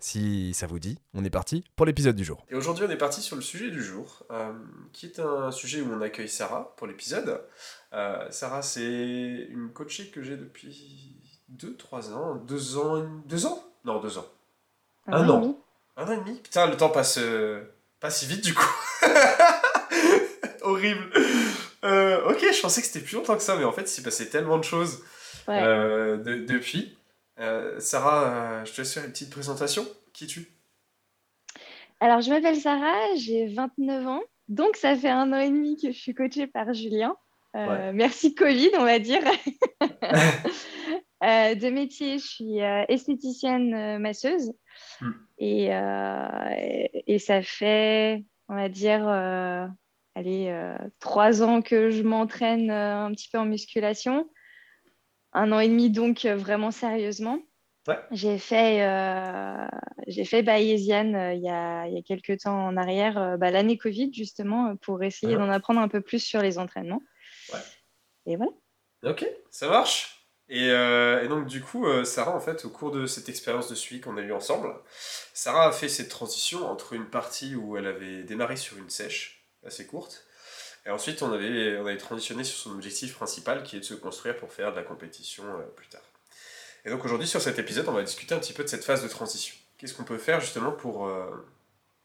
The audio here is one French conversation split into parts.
Si ça vous dit, on est parti pour l'épisode du jour. Et aujourd'hui, on est parti sur le sujet du jour, euh, qui est un sujet où on accueille Sarah pour l'épisode. Euh, Sarah, c'est une coachée que j'ai depuis 2-3 ans. 2 ans 2 ans? Non, 2 ans. Un, an. Un an et demi? Putain, le temps passe euh, pas si vite du coup. Horrible. ok, je pensais que c'était plus longtemps que ça, mais en fait, il s'est passé tellement de choses depuis. Euh, Sarah, euh, je te laisse faire une petite présentation. Qui es-tu? Alors, je m'appelle Sarah, j'ai 29 ans. Donc, ça fait un an et demi que je suis coachée par Julien. Euh, merci Covid, on va dire. de métier, je suis esthéticienne masseuse. Hmm. Et, et, ça fait, on va dire, allez, trois ans que je m'entraîne un petit peu en musculation un an et demi donc euh, vraiment sérieusement. J'ai fait, euh, j'ai fait Bayesian euh, il, y a, il y a quelques temps en arrière, bah, l'année Covid justement, pour essayer d'en apprendre un peu plus sur les entraînements. Et voilà. Ok, ça marche. Et, et, donc du coup, Sarah, en fait, au cours de cette expérience de suivi qu'on a eue ensemble, Sarah a fait cette transition entre une partie où elle avait démarré sur une sèche assez courte et ensuite, on avait, on avait transitionné sur son objectif principal qui est de se construire pour faire de la compétition euh, plus tard. Et donc aujourd'hui, sur cet épisode, on va discuter un petit peu de cette phase de transition. Qu'est-ce qu'on peut faire justement pour, euh,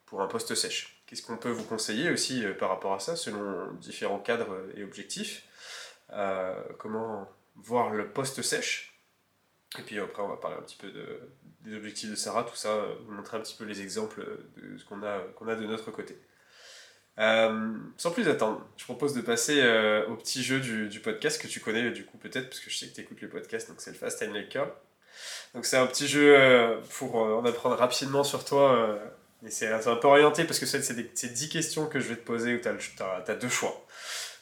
pour un poste sèche? Qu'est-ce qu'on peut vous conseiller aussi euh, par rapport à ça, selon différents cadres et objectifs? Comment voir le poste sèche? Et puis après, on va parler un petit peu de, des objectifs de Sarah, tout ça, vous montrer un petit peu les exemples de ce qu'on a, qu'on a de notre côté. Euh, sans plus attendre, je propose de passer euh, au petit jeu du, podcast que tu connais du coup peut-être parce que je sais que tu écoutes le podcast, donc c'est le Fast Time Like Donc c'est un petit jeu euh, pour en apprendre rapidement sur toi. et c'est un peu orienté parce que c'est 10 questions que je vais te poser où tu as, deux choix.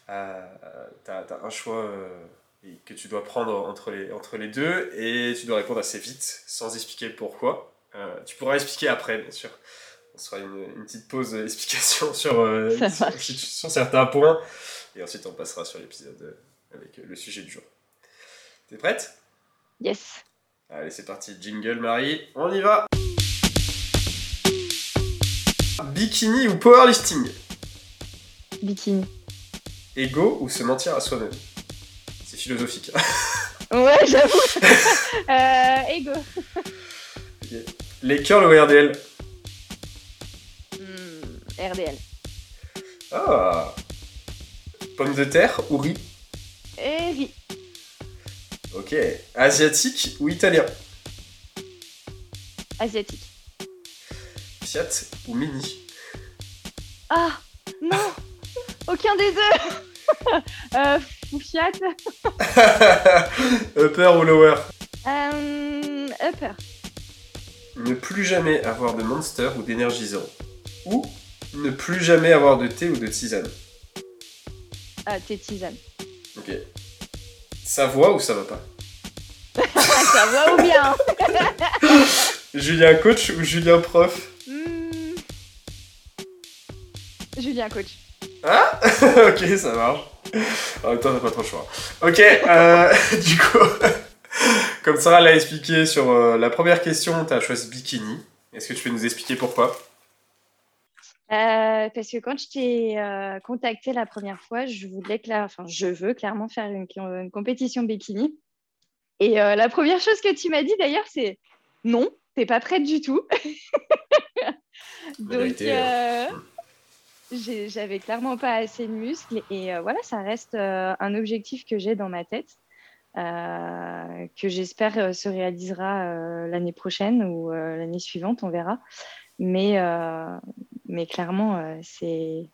tu as, un choix que tu dois prendre entre les, entre les deux et tu dois répondre assez vite sans expliquer pourquoi. tu pourras expliquer après bien sûr on se fera une, petite pause explication sur, euh, sur, certains points. Et ensuite, on passera sur l'épisode euh, avec le sujet du jour. T'es prête? Yes. Allez, c'est parti. Jingle, Marie. On y va Bikini ou powerlifting? Bikini. Ego ou se mentir à soi-même? C'est philosophique. ouais, j'avoue. euh, ego. Les curls ou RDL RDL. Ah Pomme de terre ou riz Et riz. Ok. Asiatique ou italien Asiatique. Fiat ou Mini Ah Non Aucun des deux euh, Fiat Upper ou lower euh, Upper. Ne plus jamais avoir de monster ou d'énergisant. Ou ne plus jamais avoir de thé ou de tisane Ah, thé tisane. Ok. Ça voit ou ça va pas? Ça va ou bien? Julien coach ou Julien prof? Hmm. Julien coach. Ah Ok, ça marche. En même temps, t'as pas trop le choix. Ok, euh, du coup, comme Sarah l'a expliqué sur euh, la première question, t'as choisi bikini. Est-ce que tu peux nous expliquer pourquoi? Euh, parce que quand je t'ai euh, contacté la première fois, je voulais enfin, je veux clairement faire une, compétition bikini. Et euh, la première chose que tu m'as dit d'ailleurs, c'est non, t'es pas prête du tout. Donc, hein. j'avais clairement pas assez de muscles. Et voilà, ça reste un objectif que j'ai dans ma tête, que j'espère se réalisera l'année prochaine ou l'année suivante, on verra. Mais, euh, mais clairement, euh, c'est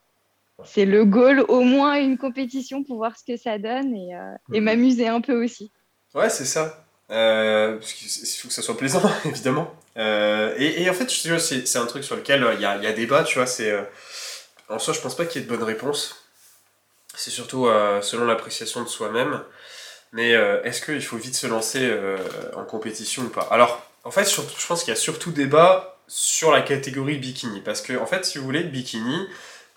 c'est le goal, au moins une compétition pour voir ce que ça donne et, euh, et mhm. m'amuser un peu aussi. Ouais, c'est ça. parce qu'il faut que ça soit plaisant, évidemment. Et, et, en fait, c'est un truc sur lequel il y a, y, a, débat, tu vois. C'est en soi, je pense pas qu'il y ait de bonne réponse. C'est surtout selon l'appréciation de soi-même. Mais est-ce qu'il faut vite se lancer en compétition ou pas? Alors, en fait, je pense qu'il y a surtout débat sur la catégorie bikini. Parce que, en fait, si vous voulez, le bikini,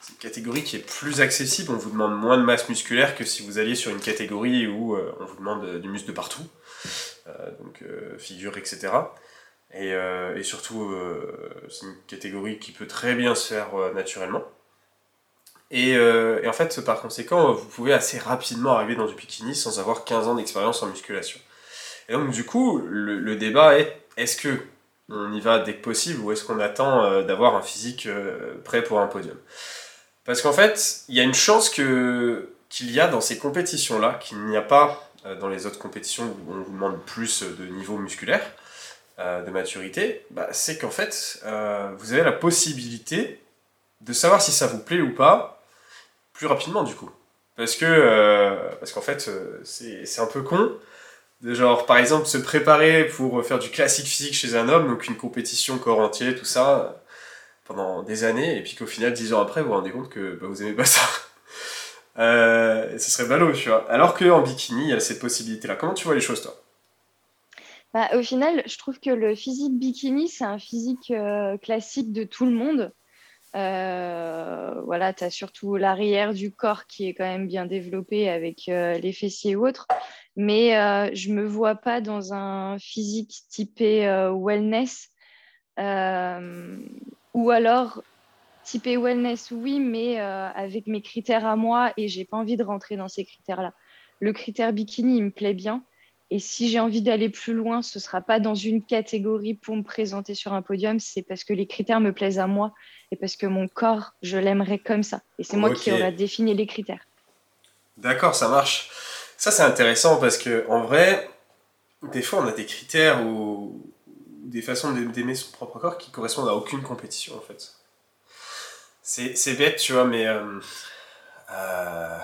c'est une catégorie qui est plus accessible. On vous demande moins de masse musculaire que si vous alliez sur une catégorie où euh, on vous demande du muscle de partout. Euh, donc, euh, figure, etc. Et, surtout, c'est une catégorie qui peut très bien se faire naturellement. Et, en fait, par conséquent, vous pouvez assez rapidement arriver dans du bikini sans avoir 15 ans d'expérience en musculation. Et donc, du coup, le débat est est-ce que on y va dès que possible ou est-ce qu'on attend euh, d'avoir un physique euh, prêt pour un podium? Parce qu'en fait, il y a une chance qu'il y a dans ces compétitions-là, qu'il n'y a pas euh, dans les autres compétitions où on vous demande plus de niveau musculaire, de maturité, bah, c'est qu'en fait, vous avez la possibilité de savoir si ça vous plaît ou pas plus rapidement du coup. Parce que parce qu'en fait, c'est un peu con, genre, par exemple, se préparer pour faire du classique physique chez un homme, donc une compétition corps entier, tout ça, pendant des années, et puis qu'au final, dix ans après, vous vous rendez compte que bah, vous aimez pas ça. Euh, ce serait ballot, tu vois. Alors qu'en bikini, il y a cette possibilité-là. Comment tu vois les choses, toi? Bah, Au final, je trouve que le physique bikini, c'est un physique euh, classique de tout le monde. Euh, voilà, tu as surtout l'arrière du corps qui est quand même bien développé avec les fessiers ou autres mais euh, je ne me vois pas dans un physique typé euh, wellness. Euh, ou alors typé wellness, oui, mais avec mes critères à moi et j'ai pas envie de rentrer dans ces critères-là. Le critère bikini, il me plaît bien. Et si j'ai envie d'aller plus loin, ce ne sera pas dans une catégorie pour me présenter sur un podium, c'est parce que les critères me plaisent à moi et parce que mon corps, je l'aimerais comme ça. Et c'est moi qui aurai défini les critères. D'accord, ça marche. Ça, c'est intéressant parce que en vrai, des fois, on a des critères ou des façons d'aimer son propre corps qui correspondent à aucune compétition, en fait. C'est bête, tu vois, mais euh, euh,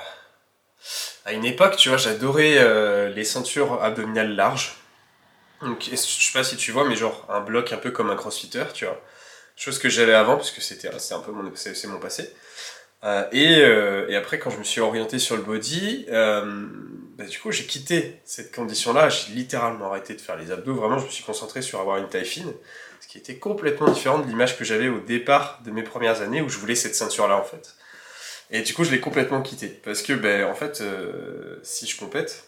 à une époque, tu vois, j'adorais euh, les ceintures abdominales larges. Donc, je sais pas si tu vois, mais genre un bloc un peu comme un crossfitter, tu vois. Chose que j'avais avant, parce que c'était un peu c'est mon passé. Et, et, après, quand je me suis orienté sur le body, bah, du coup, j'ai quitté cette condition-là. J'ai littéralement arrêté de faire les abdos. Vraiment, je me suis concentré sur avoir une taille fine, ce qui était complètement différent de l'image que j'avais au départ de mes premières années où je voulais cette ceinture-là, en fait. Et du coup, je l'ai complètement quitté. Parce que, ben, en fait, euh, si je compète,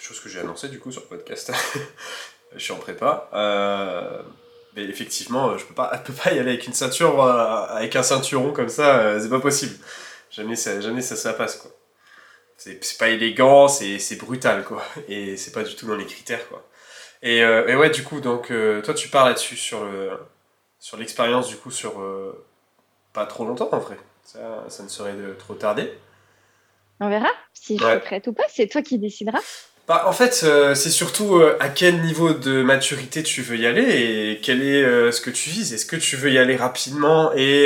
chose que j'ai annoncé du coup sur le podcast, je suis en prépa, euh, mais effectivement, je peux pas, peux pas y aller avec une ceinture, euh, avec un ceinturon comme ça, c'est pas possible. Jamais ça, jamais ça, ça passe, quoi c'est pas élégant, c'est brutal, quoi. Et c'est pas du tout dans les critères, quoi. Et, euh, et ouais, du coup, donc, euh, toi, tu parles là-dessus, sur le sur l'expérience, du coup, sur euh, pas trop longtemps, en vrai. Ça, ça ne serait de trop tarder. On verra si je suis prête ou pas, c'est toi qui décideras. Bah, en fait, c'est surtout à quel niveau de maturité tu veux y aller et quel est ce que tu vises. Est-ce que tu veux y aller rapidement et,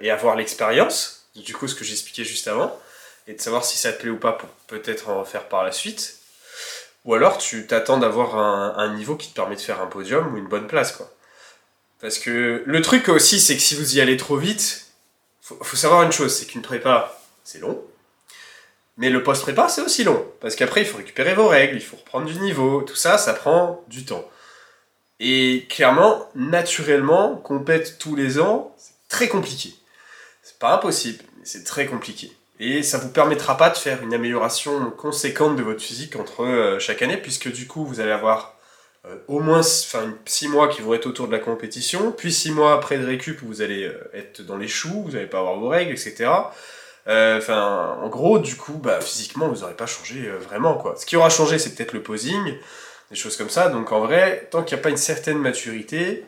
et avoir l'expérience? Du coup, ce que j'expliquais juste avant et de savoir si ça te plaît ou pas pour peut-être en faire par la suite. Ou alors tu t'attends d'avoir un, niveau qui te permet de faire un podium ou une bonne place, quoi. Parce que le truc aussi, c'est que si vous y allez trop vite, faut, faut savoir une chose, c'est qu'une prépa, c'est long. Mais le post-prépa, c'est aussi long. Parce qu'après, il faut récupérer vos règles, il faut reprendre du niveau, tout ça, ça prend du temps. Et clairement, naturellement, compète tous les ans, c'est très compliqué. C'est pas impossible, mais c'est très compliqué. Et ça vous permettra pas de faire une amélioration conséquente de votre physique entre euh, chaque année, puisque du coup, vous allez avoir euh, au moins 6 mois qui vont être autour de la compétition, puis 6 mois après de récup vous allez euh, être dans les choux, vous n'allez pas avoir vos règles, etc. Enfin, en gros, du coup, bah, physiquement, vous n'aurez pas changé vraiment, quoi. Ce qui aura changé, c'est peut-être le posing, des choses comme ça. Donc, en vrai, tant qu'il n'y a pas une certaine maturité,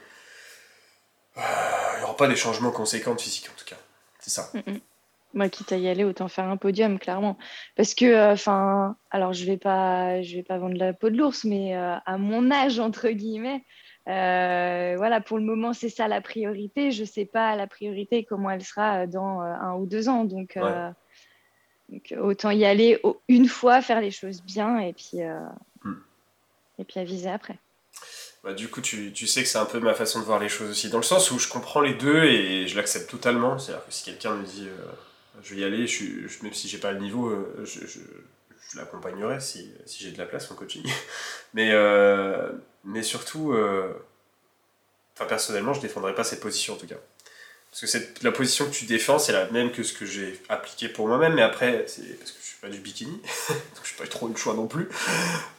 il n'y aura pas des changements conséquents de physique, en tout cas. C'est ça. Mm, mm. Moi, quitte à y aller, autant faire un podium, clairement. Parce que, euh, enfin, alors je vais pas, je vais pas vendre la peau de l'ours, mais euh, à mon âge entre guillemets, euh, voilà, pour le moment, c'est ça la priorité. Je sais pas la priorité comment elle sera dans un ou deux ans, donc, autant y aller une fois, faire les choses bien, et puis. Hmm. et puis à viser après. Bah, du coup, tu, tu, sais que c'est un peu ma façon de voir les choses aussi, dans le sens où je comprends les deux et je l'accepte totalement. C'est-à-dire que si quelqu'un me dit je vais y aller, je, même si j'ai pas le niveau, je, je, je l'accompagnerai si, si j'ai de la place en coaching. mais, mais surtout, enfin, personnellement, je défendrai pas cette position en tout cas. Parce que c'est la position que tu défends, c'est la même que ce que j'ai appliqué pour moi-même, mais après, c'est parce que je suis pas du bikini, donc je n'ai pas eu trop le choix non plus.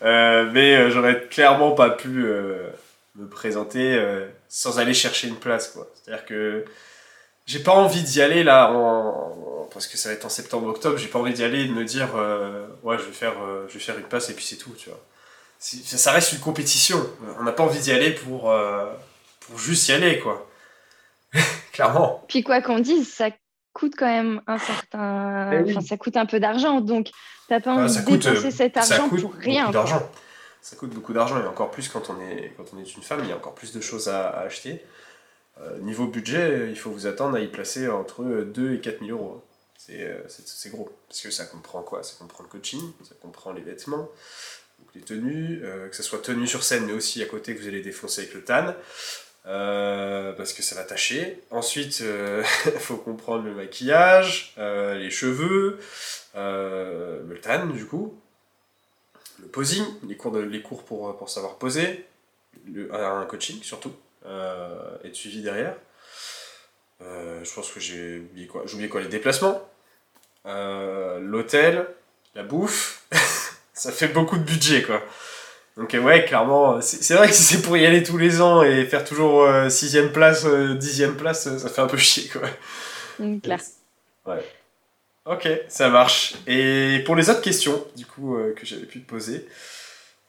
Euh, mais euh, j'aurais clairement pas pu euh, me présenter sans aller chercher une place. C'est-à-dire que j'ai pas envie d'y aller là, en, parce que ça va être en septembre-octobre, j'ai pas envie d'y aller et de me dire, ouais, je vais, faire, je vais faire une place et puis c'est tout, tu vois. Ça reste une compétition, on n'a pas envie d'y aller pour, pour juste y aller, quoi. Clairement. Puis quoi qu'on dise, ça coûte quand même un certain. Eh enfin, ça coûte un peu d'argent. Donc, t'as pas ah, envie de dépenser euh, cet argent pour rien. d'argent. Ça coûte beaucoup d'argent et encore plus quand on, est, quand on est une femme, il y a encore plus de choses à, acheter. Euh, niveau budget, il faut vous attendre à y placer entre 2 et 4 000 euros. Euh, c'est gros. Parce que ça comprend quoi? Ça comprend le coaching, ça comprend les vêtements, les tenues, que ce soit tenue sur scène, mais aussi à côté que vous allez défoncer avec le tan. Euh, parce que ça va tâcher. Ensuite, il euh, faut comprendre le maquillage, euh, les cheveux, le tan du coup, le posing, les cours, les cours pour, pour savoir poser, un coaching surtout, et de suivi derrière. je pense que j'ai oublié quoi J'ai oublié quoi Les déplacements, l'hôtel, la bouffe. ça fait beaucoup de budget quoi. Donc euh, ouais, clairement, c'est vrai que si c'est pour y aller tous les ans et faire toujours 6 euh, place, 10 euh, place, ça fait un peu chier quoi. Mm, clair. Ouais. Ok, ça marche. Et pour les autres questions, du coup, que j'avais pu te poser,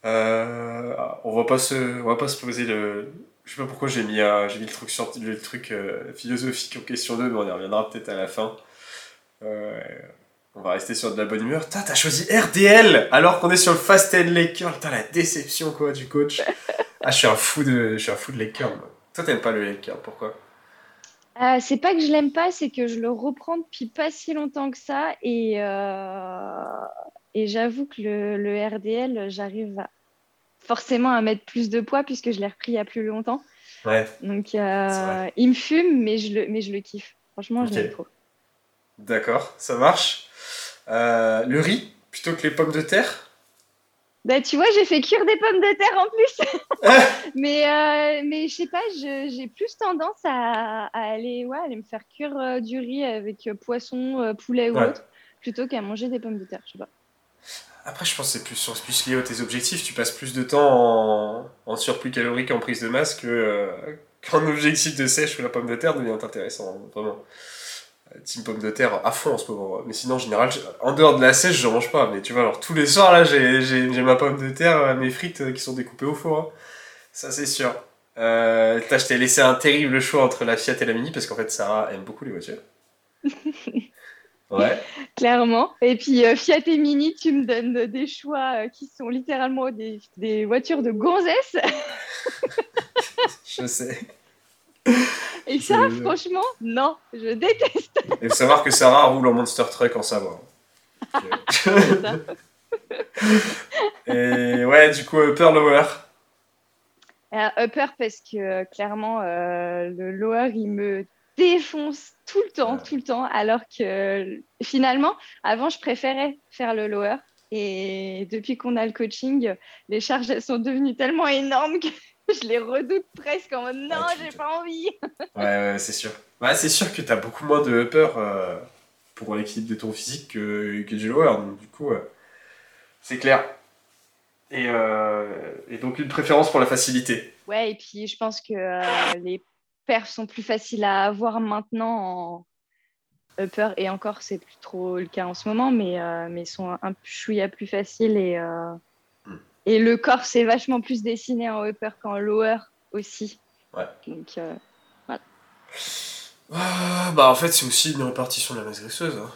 on va pas se, on va pas se poser le, je sais pas pourquoi j'ai mis, j'ai mis le truc, le truc philosophique en question 2, mais on y reviendra peut-être à la fin. On va rester sur de la bonne humeur. T'as choisi RDL alors qu'on est sur le Fast End Laker. Putain, la déception quoi du coach. Ah, je suis un fou de, je suis un fou de Laker. Toi, t'aimes pas le Laker, pourquoi? Euh, C'est pas que je l'aime pas, c'est que je le reprends depuis pas si longtemps que ça. Et, euh, et j'avoue que le, le RDL, j'arrive forcément à mettre plus de poids puisque je l'ai repris il y a plus longtemps. Ouais. Donc, euh, il me fume, mais je le, mais je le kiffe. Franchement, je l'aime trop. D'accord, ça marche. Euh, le riz plutôt que les pommes de terre? Bah, tu vois, j'ai fait cuire des pommes de terre en plus. mais, euh, mais je sais pas, j'ai plus tendance à, aller, ouais, aller me faire cuire euh, du riz avec poisson, poulet ou autre, plutôt qu'à manger des pommes de terre. Je sais pas. Après, je pense que c'est plus, lié à tes objectifs. Tu passes plus de temps en, surplus calorique en prise de masse qu'un objectif de sèche où la pomme de terre devient intéressant, vraiment. Team pomme de terre à fond en ce moment. Mais sinon, en général, en dehors de la sèche, je mange pas. Mais tu vois, alors tous les soirs, là, j'ai ma pomme de terre, euh, mes frites euh, qui sont découpées au four. Hein. Ça, c'est sûr. Euh, je t'ai laissé un terrible choix entre la Fiat et la Mini parce qu'en fait, Sarah aime beaucoup les voitures. Ouais. Clairement. Et puis Fiat et Mini, tu me donnes des choix qui sont littéralement des, des voitures de gonzesse. je sais. Et ça, franchement, non, je déteste. Il faut savoir que Sarah roule en Monster Truck en savoir. Et ouais, du coup, upper, lower. Euh, upper, parce que euh, clairement, euh, le lower, il me défonce tout le temps, tout le temps, alors que finalement, avant, je préférais faire le lower. Et depuis qu'on a le coaching, les charges elles sont devenues tellement énormes que je les redoute presque en mode non, j'ai pas envie. ouais, ouais, c'est sûr. Ouais, c'est sûr que tu as beaucoup moins de upper euh, pour l'équilibre de ton physique que, que du lower. Donc, du coup, c'est clair. Et, euh, et, donc, une préférence pour la facilité. Ouais, et puis je pense que euh, les perfs sont plus faciles à avoir maintenant en upper. Et encore, c'est plus trop le cas en ce moment, mais, mais sont un chouïa plus faciles et et le corps, c'est vachement plus dessiné en upper qu'en lower aussi. Ouais. Donc, euh, voilà. Ah, bah, en fait, c'est aussi une répartition de la masse graisseuse. Hein.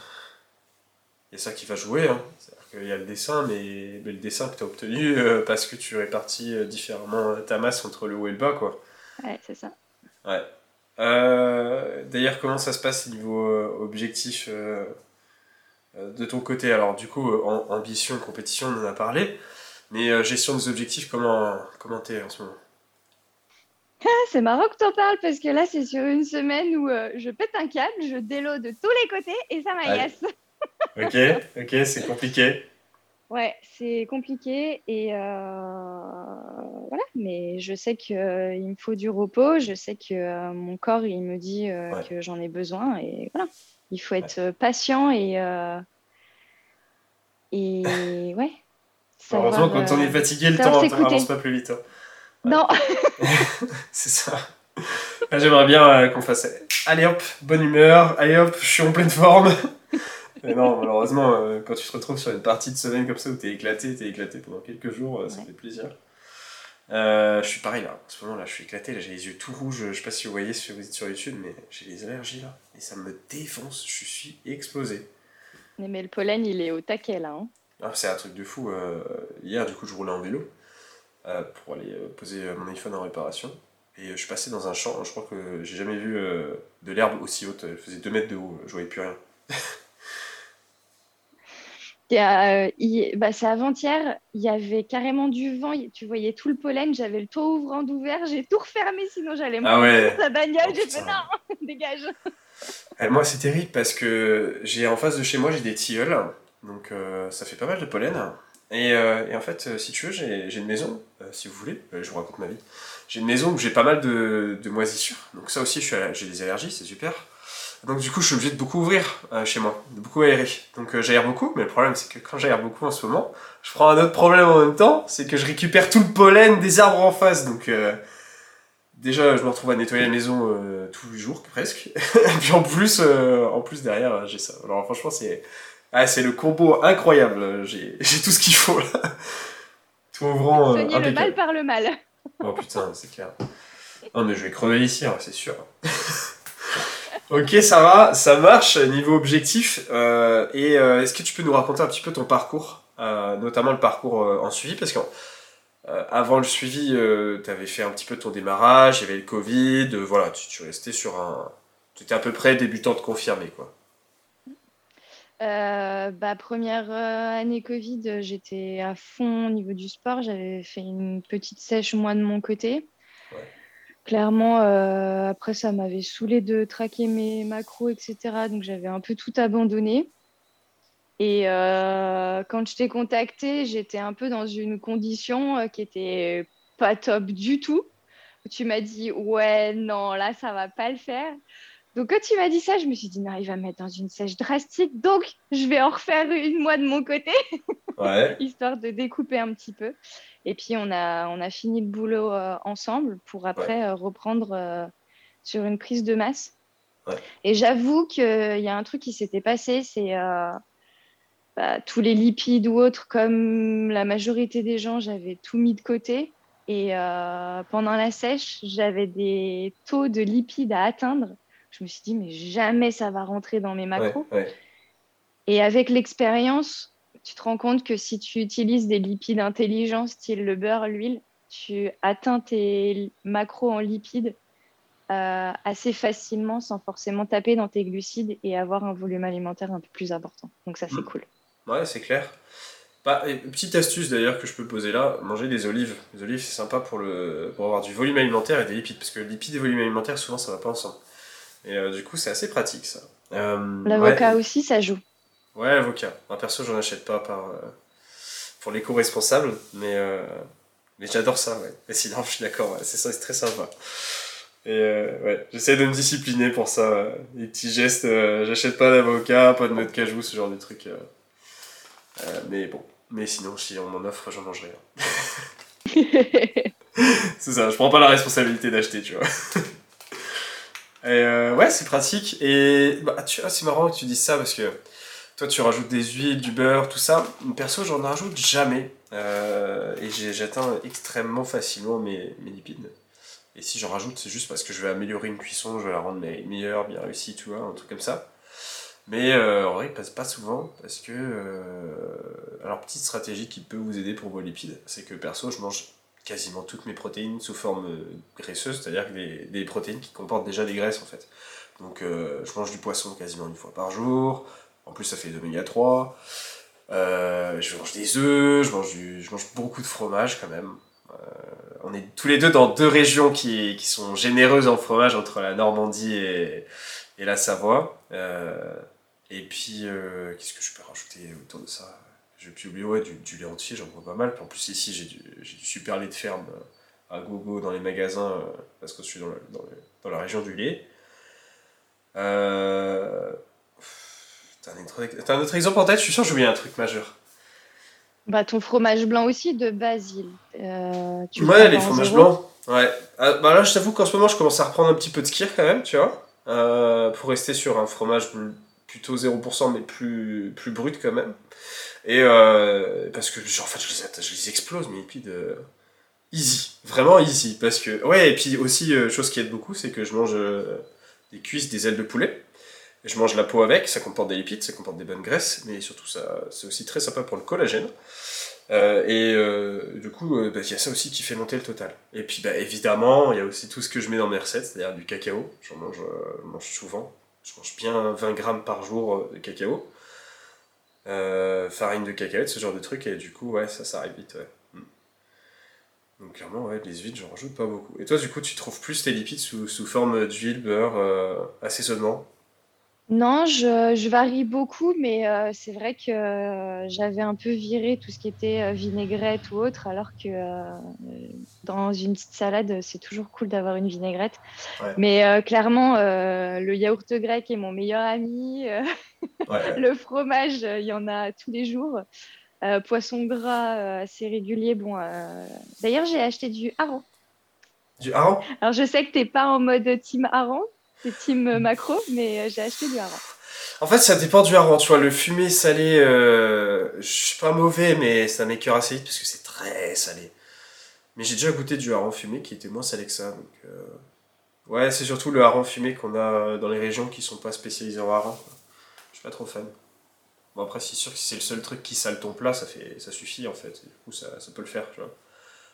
Il y a ça qui va jouer. Hein. C'est-à-dire qu'il y a le dessin, mais, le dessin que tu as obtenu euh, parce que tu répartis euh, différemment ta masse entre le haut et le bas, quoi. Ouais, c'est ça. Ouais. D'ailleurs, comment ça se passe au niveau objectif de ton côté? Alors, du coup, ambition, compétition, on en a parlé. Mais gestion des objectifs, comment comment t'es en ce moment? Ah, c'est marrant que tu en parles parce que là, c'est sur une semaine où je pète un câble, je délo de tous les côtés et ça m'agace. ok, ok, c'est compliqué. Ouais, c'est compliqué et mais je sais qu'il me faut du repos, je sais que mon corps il me dit que j'en ai besoin et voilà, il faut être patient et et ouais. Heureusement, quand on est fatigué, le temps n'avance pas plus vite. Hein. Non. c'est ça. J'aimerais bien qu'on fasse. Allez hop, bonne humeur. Allez hop, je suis en pleine forme. Mais non, malheureusement, euh, quand tu te retrouves sur une partie de semaine comme ça où t'es éclaté, t'es éclaté pendant quelques jours, euh, ça fait plaisir. Euh, je suis pareil là, en ce moment là, je suis éclaté, j'ai les yeux tout rouges, je sais pas si vous voyez si vous êtes sur YouTube, mais j'ai les allergies là, et ça me défonce, je suis explosé. Mais, le pollen il est au taquet là. Hein. Ah, c'est un truc de fou. hier, du coup, je roulais en vélo pour aller poser mon iPhone en réparation. Et je suis passé dans un champ, je crois que j'ai jamais vu de l'herbe aussi haute, elle faisait 2 mètres de haut, je voyais plus rien. Euh, bah, c'est avant-hier, il y avait carrément du vent, tu voyais tout le pollen, j'avais le toit ouvrant d'ouvert, j'ai tout refermé, sinon j'allais ah ouais. sur sa bagnole, oh, j'ai fait non, dégage. Eh, moi, c'est terrible parce que j'ai en face de chez moi, j'ai des tilleuls, donc euh, ça fait pas mal de pollen. Et, euh, et en fait, si tu veux, j'ai une maison, si vous voulez, je vous raconte ma vie. J'ai une maison où j'ai pas mal de, de moisissures, donc ça aussi, j'ai des allergies, c'est super. Donc du coup, je suis obligé de beaucoup ouvrir euh, chez moi, de beaucoup aérer. Donc euh, j'aère beaucoup, mais le problème c'est que quand j'aère beaucoup en ce moment, je prends un autre problème en même temps, c'est que je récupère tout le pollen des arbres en face. Donc euh, déjà, je me retrouve à nettoyer la maison tous les jours presque. Et puis en plus, en plus derrière, j'ai ça. Alors franchement, c'est ah, c'est le combo incroyable. J'ai tout ce qu'il faut là. Tout ouvrant. Soigner le mal par le mal. oh putain, c'est clair. Non mais je vais crever ici, hein, c'est sûr. Ok, va, ça marche niveau objectif. Euh, et euh, est-ce que tu peux nous raconter un petit peu ton parcours, euh, notamment le parcours en suivi Parce qu'avant le suivi, tu avais fait un petit peu ton démarrage, il y avait le Covid, voilà, tu, tu restais sur un. Tu étais à peu près débutante confirmée, quoi. bah, première année Covid, j'étais à fond au niveau du sport. J'avais fait une petite sèche, moi, de mon côté. Clairement, euh, après, ça m'avait saoulé de traquer mes macros, etc. Donc, j'avais un peu tout abandonné. Et euh, quand je t'ai contacté, j'étais un peu dans une condition euh, qui était pas top du tout. Tu m'as dit, ouais, non, là, ça va pas le faire. Donc, quand tu m'as dit ça, je me suis dit, non, il va me mettre dans une sèche drastique. Donc, je vais en refaire une, moi, de mon côté. Ouais. Histoire de découper un petit peu. Et puis, on a, on a fini le boulot euh, ensemble pour après euh, reprendre euh, sur une prise de masse. Et j'avoue qu'il y a un truc qui s'était passé, c'est bah, tous les lipides ou autres, comme la majorité des gens, j'avais tout mis de côté. Et pendant la sèche, j'avais des taux de lipides à atteindre. Je me suis dit, mais jamais ça va rentrer dans mes macros. Et avec l'expérience, tu te rends compte que si tu utilises des lipides intelligents, style le beurre, l'huile, tu atteins tes macros en lipides euh, assez facilement sans forcément taper dans tes glucides et avoir un volume alimentaire un peu plus important. Donc ça, c'est mm. cool. Ouais, c'est clair. Bah, petite astuce d'ailleurs que je peux poser là, manger des olives. Les olives, c'est sympa pour, le, pour avoir du volume alimentaire et des lipides, parce que lipides et volume alimentaire, souvent, ça va pas ensemble. Et euh, du coup, c'est assez pratique ça. Euh, L'avocat aussi, ça joue. Ouais, avocat. Un perso, j'en achète pas par, euh, pour l'éco-responsable, mais, euh, mais j'adore ça, ouais. Et sinon, je suis d'accord, c'est ça, c'est très sympa. Et euh, ouais, j'essaie de me discipliner pour ça. Les petits gestes, j'achète pas d'avocat, pas de noix de cajou, ce genre de trucs. mais bon, mais sinon, si on m'en offre, j'en mangerai. c'est ça, je prends pas la responsabilité d'acheter, tu vois. Et ouais, c'est pratique. Et bah, tu vois, c'est marrant que tu dises ça parce que toi, tu rajoutes des huiles, du beurre, tout ça. Perso, j'en rajoute jamais. Euh, et j'atteins extrêmement facilement mes, lipides. Et si j'en rajoute, c'est juste parce que je vais améliorer une cuisson, je vais la rendre meilleure, bien réussie, tu vois, un truc comme ça. Mais euh, en vrai, passe pas souvent parce que. Euh, alors, petite stratégie qui peut vous aider pour vos lipides, c'est que perso, je mange quasiment toutes mes protéines sous forme graisseuse, c'est-à-dire des, des, protéines qui comportent déjà des graisses en fait. Donc, je mange du poisson quasiment une fois par jour. En plus, ça fait de l'oméga 3. je mange des œufs, je mange, je mange beaucoup de fromage quand même. on est tous les deux dans deux régions qui, qui sont généreuses en fromage entre la Normandie et, et la Savoie. et puis, qu'est-ce que je peux rajouter autour de ça? J'ai pu oublier ouais, du, du lait entier, j'en bois pas mal. Puis en plus, ici, j'ai du, du, super lait de ferme à gogo dans les magasins parce que je suis dans, dans, dans la région du lait. Euh... T'as un, autre... exemple en tête? Je suis sûr que j'ai oublié un truc majeur. Bah, ton fromage blanc aussi de Basile. Euh, ouais, les fromages blancs. Ouais. Ah, bah là, je t'avoue qu'en ce moment, je commence à reprendre un petit peu de skir quand même, tu vois. Euh, pour rester sur un fromage plutôt 0%, mais plus, plus brut quand même. Et euh, parce que, genre, en fait, je les, je les explose, mes lipides. Euh, easy. Vraiment easy. Parce que, ouais, et puis aussi, euh, chose qui aide beaucoup, c'est que je mange des cuisses, des ailes de poulet. Je mange la peau avec, ça comporte des lipides, ça comporte des bonnes graisses, mais surtout ça, c'est aussi très sympa pour le collagène. Euh, et euh, du coup, bah, il y a ça aussi qui fait monter le total. Et puis bah, évidemment, il y a aussi tout ce que je mets dans mes recettes, c'est-à-dire du cacao. J'en mange, mange, souvent. Je mange bien 20 grammes par jour de cacao. farine de cacahuète, ce genre de truc, et du coup, ouais, ça, ça arrive vite. Ouais. Donc clairement, ouais, les huiles, j'en rajoute pas beaucoup. Et toi, du coup, tu trouves plus tes lipides sous, sous forme d'huile, beurre, euh, assaisonnement? Non, je, je, varie beaucoup, mais euh, c'est vrai que euh, j'avais un peu viré tout ce qui était euh, vinaigrette ou autre, alors que dans une petite salade, c'est toujours cool d'avoir une vinaigrette. Ouais. Mais clairement, le yaourt grec est mon meilleur ami. Ouais. le fromage, il y en a tous les jours. Poisson gras assez régulier. Bon, d'ailleurs, j'ai acheté du hareng. Du hareng? Alors, je sais que tu n'es pas en mode team hareng, c'est team macro, mais j'ai acheté du hareng. En fait, ça dépend du hareng. Tu vois, le fumé salé, euh, je suis pas mauvais, mais ça m'écœure assez vite parce que c'est très salé. Mais j'ai déjà goûté du hareng fumé qui était moins salé que ça. Donc, Ouais, c'est surtout le hareng fumé qu'on a dans les régions qui sont pas spécialisées en hareng. Je suis pas trop fan. Bon, après, c'est sûr que si c'est le seul truc qui sale ton plat, ça, fait, ça suffit en fait. du coup, ça, ça peut le faire. Tu vois.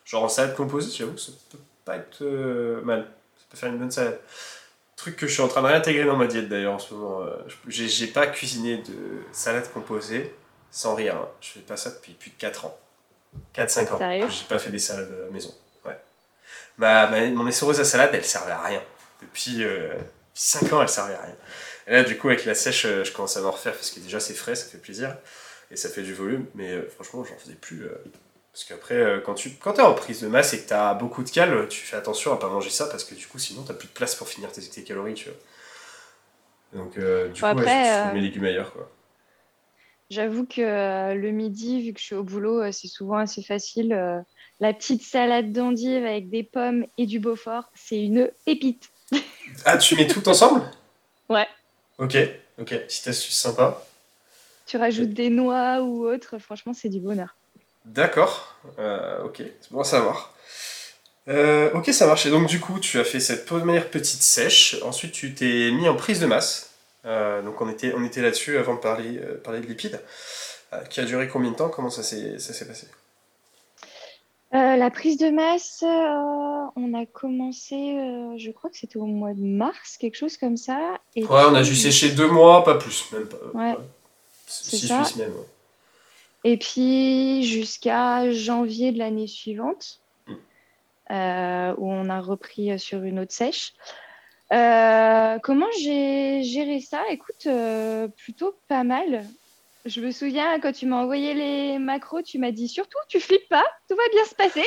Genre en salade composée, j'avoue, ça peut pas être euh, mal. Ça peut faire une bonne salade. Truc que je suis en train de réintégrer dans ma diète d'ailleurs en ce moment. Euh, j'ai pas cuisiné de salade composée sans rire. Hein. Je fais pas ça depuis plus de 4 ans. 4-5 ans. J'ai pas fait des salades à la maison. Ouais. Ma, ma, mon essoreuse à salade, elle servait à rien. Depuis, euh, 5 ans, elle servait à rien. Et là, du coup, avec la sèche, euh, je commence à m'en refaire parce que déjà c'est frais, ça fait plaisir. Et ça fait du volume, mais euh, franchement, j'en faisais plus. Euh, parce qu'après, quand tu quand es en prise de masse et que tu as beaucoup de cales, tu fais attention à pas manger ça parce que du coup, sinon, tu plus de place pour finir tes, tes calories, tu vois. Donc, du coup, après, je mes légumes ailleurs, quoi. J'avoue que le midi, vu que je suis au boulot, c'est souvent assez facile. la petite salade d'endive avec des pommes et du Beaufort, c'est une épite. ah, tu mets tout ensemble? Ouais. Ok, ok, petite astuce sympa. Tu rajoutes des noix ou autre, franchement, c'est du bonheur. D'accord, euh, ok, c'est bon à savoir. Euh, ok, ça marche. Et donc, du coup, tu as fait cette première petite sèche. Ensuite, tu t'es mis en prise de masse. Euh, donc, on était, on était là-dessus avant de parler, parler de lipides. qui a duré combien de temps? Comment ça s'est passé? La prise de masse, on a commencé, je crois que c'était au mois de mars, quelque chose comme ça. Et ouais, on a dû sécher deux mois, pas plus, même pas. Ouais. Six, semaines. Ouais. Et puis jusqu'à janvier de l'année suivante, mm. où on a repris sur une autre sèche. comment j'ai géré ça? Écoute, plutôt pas mal je me souviens quand tu m'as envoyé les macros, tu m'as dit surtout tu flippes pas, tout va bien se passer.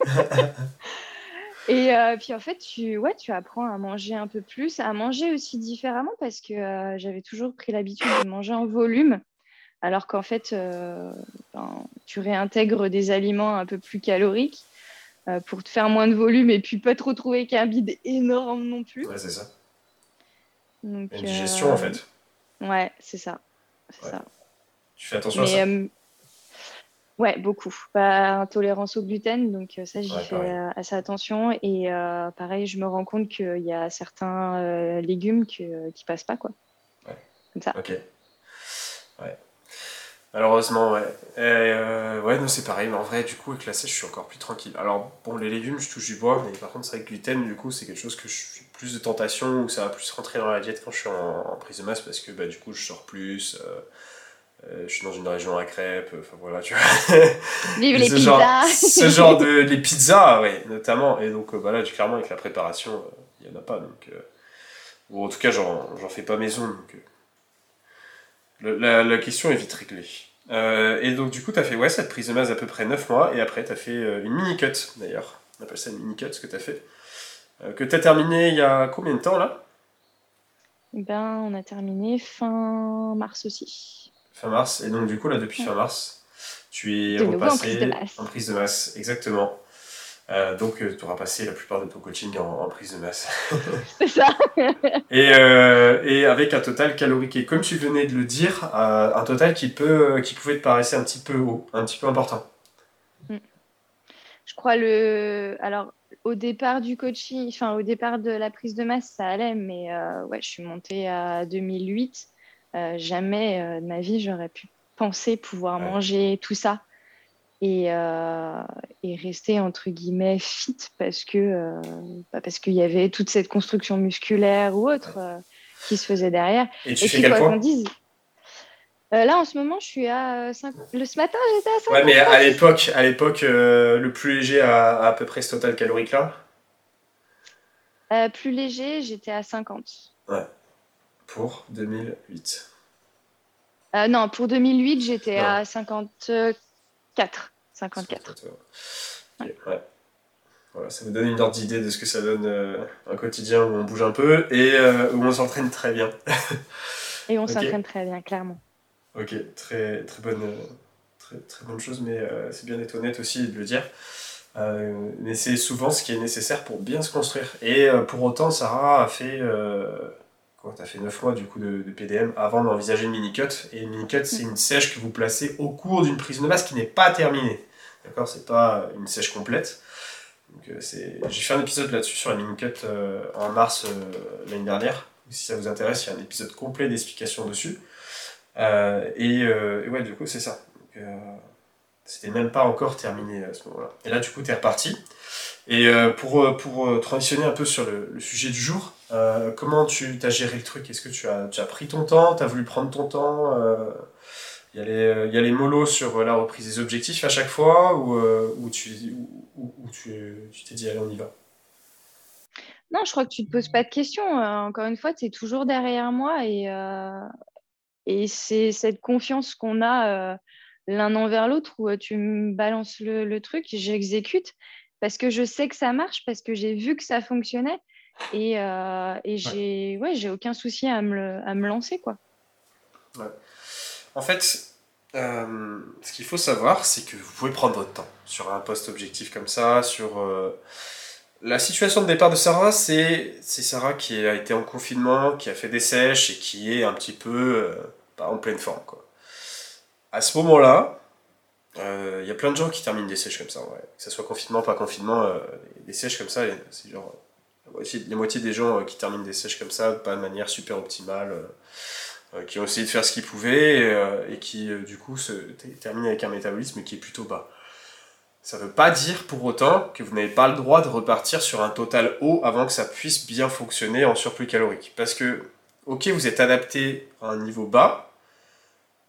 Et euh, puis en fait, tu, ouais, tu apprends à manger un peu plus, à manger aussi différemment parce que euh, j'avais toujours pris l'habitude de manger en volume, alors qu'en fait, euh, ben, tu réintègres des aliments un peu plus caloriques pour te faire moins de volume et puis pas te retrouver qu'un bide énorme non plus. Ouais, c'est ça. Donc, Une digestion en fait. Ouais, c'est ça. Ça. Tu fais attention à ça euh, Ouais, beaucoup. Pas intolérance au gluten, donc euh, ça, j'y fais euh, assez attention. Et pareil, je me rends compte qu'il y a certains légumes qui ne passent pas, quoi. Ouais. Comme ça. Ok. Ouais. Malheureusement, ouais. ouais, non, c'est pareil, mais en vrai, du coup, avec la sèche, je suis encore plus tranquille. Alors, bon, les légumes, je touche du bois, mais par contre, c'est vrai que le gluten, du coup, c'est quelque chose que je suis plus de tentation, ou ça va plus rentrer dans la diète quand je suis en, prise de masse, parce que, bah, du coup, je sors plus. je suis dans une région à crêpes, enfin voilà, tu vois. Vive les ce pizzas genre, Ce genre de... Les pizzas, oui, notamment. Et donc, bah là, clairement, avec la préparation, il n'y en a pas. Donc, ou en tout cas, j'en fais pas maison. Donc, la, la, question est vite réglée. et donc, du coup, tu as fait ouais, cette prise de masse à peu près 9 mois, et après, tu as fait une mini-cut, d'ailleurs. On appelle ça une mini-cut, ce que tu as fait. que tu as terminé il y a combien de temps, là? Ben, on a terminé fin mars aussi. Fin mars, et donc du coup, là, depuis fin mars, tu es repassé en prise de masse. exactement. Euh, donc, euh, tu auras passé la plupart de ton coaching en, prise de masse. C'est ça. et, euh, et, avec un total calorique, et comme tu venais de le dire, un total qui, peut, qui pouvait te paraître un petit peu haut, un petit peu important. Mm. Je crois le. Alors, au départ du coaching, enfin au départ de la prise de masse, ça allait, mais ouais, je suis montée à 2008. Euh, jamais de ma vie j'aurais pu penser pouvoir manger tout ça et, et, rester entre guillemets fit parce que bah, parce qu'il y avait toute cette construction musculaire ou autre qui se faisait derrière. Et tu fais quel point dise, là, en ce moment, je suis à 5... Le ce matin, j'étais à 5. Ouais, mais à l'époque, à l'époque le plus léger à, à, peu près ce total calorique là euh, plus léger, j'étais à 50. Ouais. Pour 2008. Euh, non, pour 2008, j'étais à 54. 54. ouais. Voilà, ça vous donne une ordre d'idée de ce que ça donne euh, un quotidien où on bouge un peu et où on s'entraîne très bien. et on s'entraîne très bien, clairement. Ok, très, très, bonne, très, très bonne chose, mais c'est bien d'être honnête aussi de le dire. Euh, mais c'est souvent ce qui est nécessaire pour bien se construire. Et euh, pour autant, Sarah a fait, euh, quoi, as fait 9 mois du coup de, PDM avant d'envisager une mini-cut. Et une mini-cut, c'est une sèche que vous placez au cours d'une prise de masse qui n'est pas terminée. D'accord? C'est pas une sèche complète. J'ai fait un épisode là-dessus sur la mini-cut en mars l'année dernière. Si ça vous intéresse, il y a un épisode complet d'explication dessus. Et, ouais, du coup, c'est ça. C'était même pas encore terminé à ce moment-là. Et là, du coup, tu es reparti. Et euh, pour, euh, pour euh, transitionner un peu sur le, sujet du jour, comment tu as géré le truc? Est-ce que tu as, pris ton temps? Tu as voulu prendre ton temps? Il y, a les, y a les mollos sur la reprise des objectifs à chaque fois ou, tu t'es dit, allez, on y va? Non, je crois que tu te poses pas de questions. encore une fois, tu es toujours derrière moi et, c'est cette confiance qu'on a l'un envers l'autre où euh, tu me balances le, truc, j'exécute parce que je sais que ça marche, parce que j'ai vu que ça fonctionnait et, euh, et j'ai ouais. j'ai aucun souci à me, à me lancer. quoi. En fait, euh, ce qu'il faut savoir, c'est que vous pouvez prendre votre temps sur un poste objectif comme ça, sur... La situation de départ de Sarah, c'est Sarah qui a été en confinement, qui a fait des sèches et qui est un petit peu pas en pleine forme. Quoi à ce moment-là, il euh, y a plein de gens qui terminent des sèches comme ça, ouais. que ce soit confinement, pas confinement, euh, des sèches comme ça, c'est genre la moitié, des gens euh, qui terminent des sèches comme ça, pas de manière super optimale, qui ont essayé de faire ce qu'ils pouvaient et, qui du coup terminent avec un métabolisme qui est plutôt bas. Ça ne veut pas dire pour autant que vous n'avez pas le droit de repartir sur un total haut avant que ça puisse bien fonctionner en surplus calorique. Parce que, ok, vous êtes adapté à un niveau bas,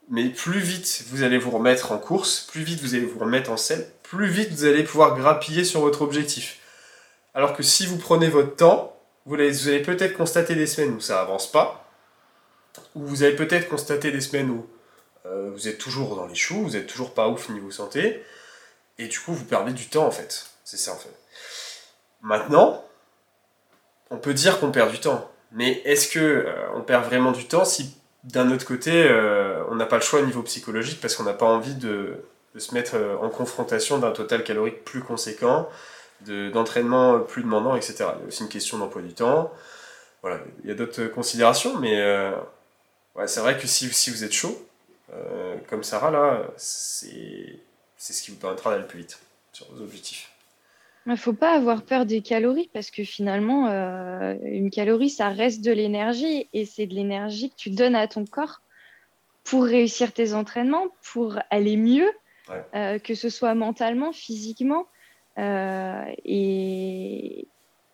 mais plus vite vous allez vous remettre en course, plus vite vous allez vous remettre en selle, plus vite vous allez pouvoir grappiller sur votre objectif. Alors que si vous prenez votre temps, vous allez, peut-être constater des semaines où ça avance pas, ou vous allez peut-être constater des semaines où euh, vous êtes toujours dans les choux, vous êtes toujours pas ouf niveau santé, et du coup vous perdez du temps en fait. C'est ça en fait. Maintenant, on peut dire qu'on perd du temps, mais est-ce que euh, on perd vraiment du temps si d'un autre côté, euh, on n'a pas le choix au niveau psychologique parce qu'on n'a pas envie de, se mettre en confrontation d'un total calorique plus conséquent, d'entraînement plus demandant, etc. Il y a aussi une question d'emploi du temps. Voilà, il y a d'autres considérations, mais euh, ouais, c'est vrai que si, si vous êtes chaud, comme Sarah, là, c'est ce qui vous permettra d'aller plus vite sur vos objectifs. Il ne faut pas avoir peur des calories parce que finalement, euh, une calorie, ça reste de l'énergie et c'est de l'énergie que tu donnes à ton corps pour réussir tes entraînements, pour aller mieux, euh, que ce soit mentalement, physiquement. Euh, et,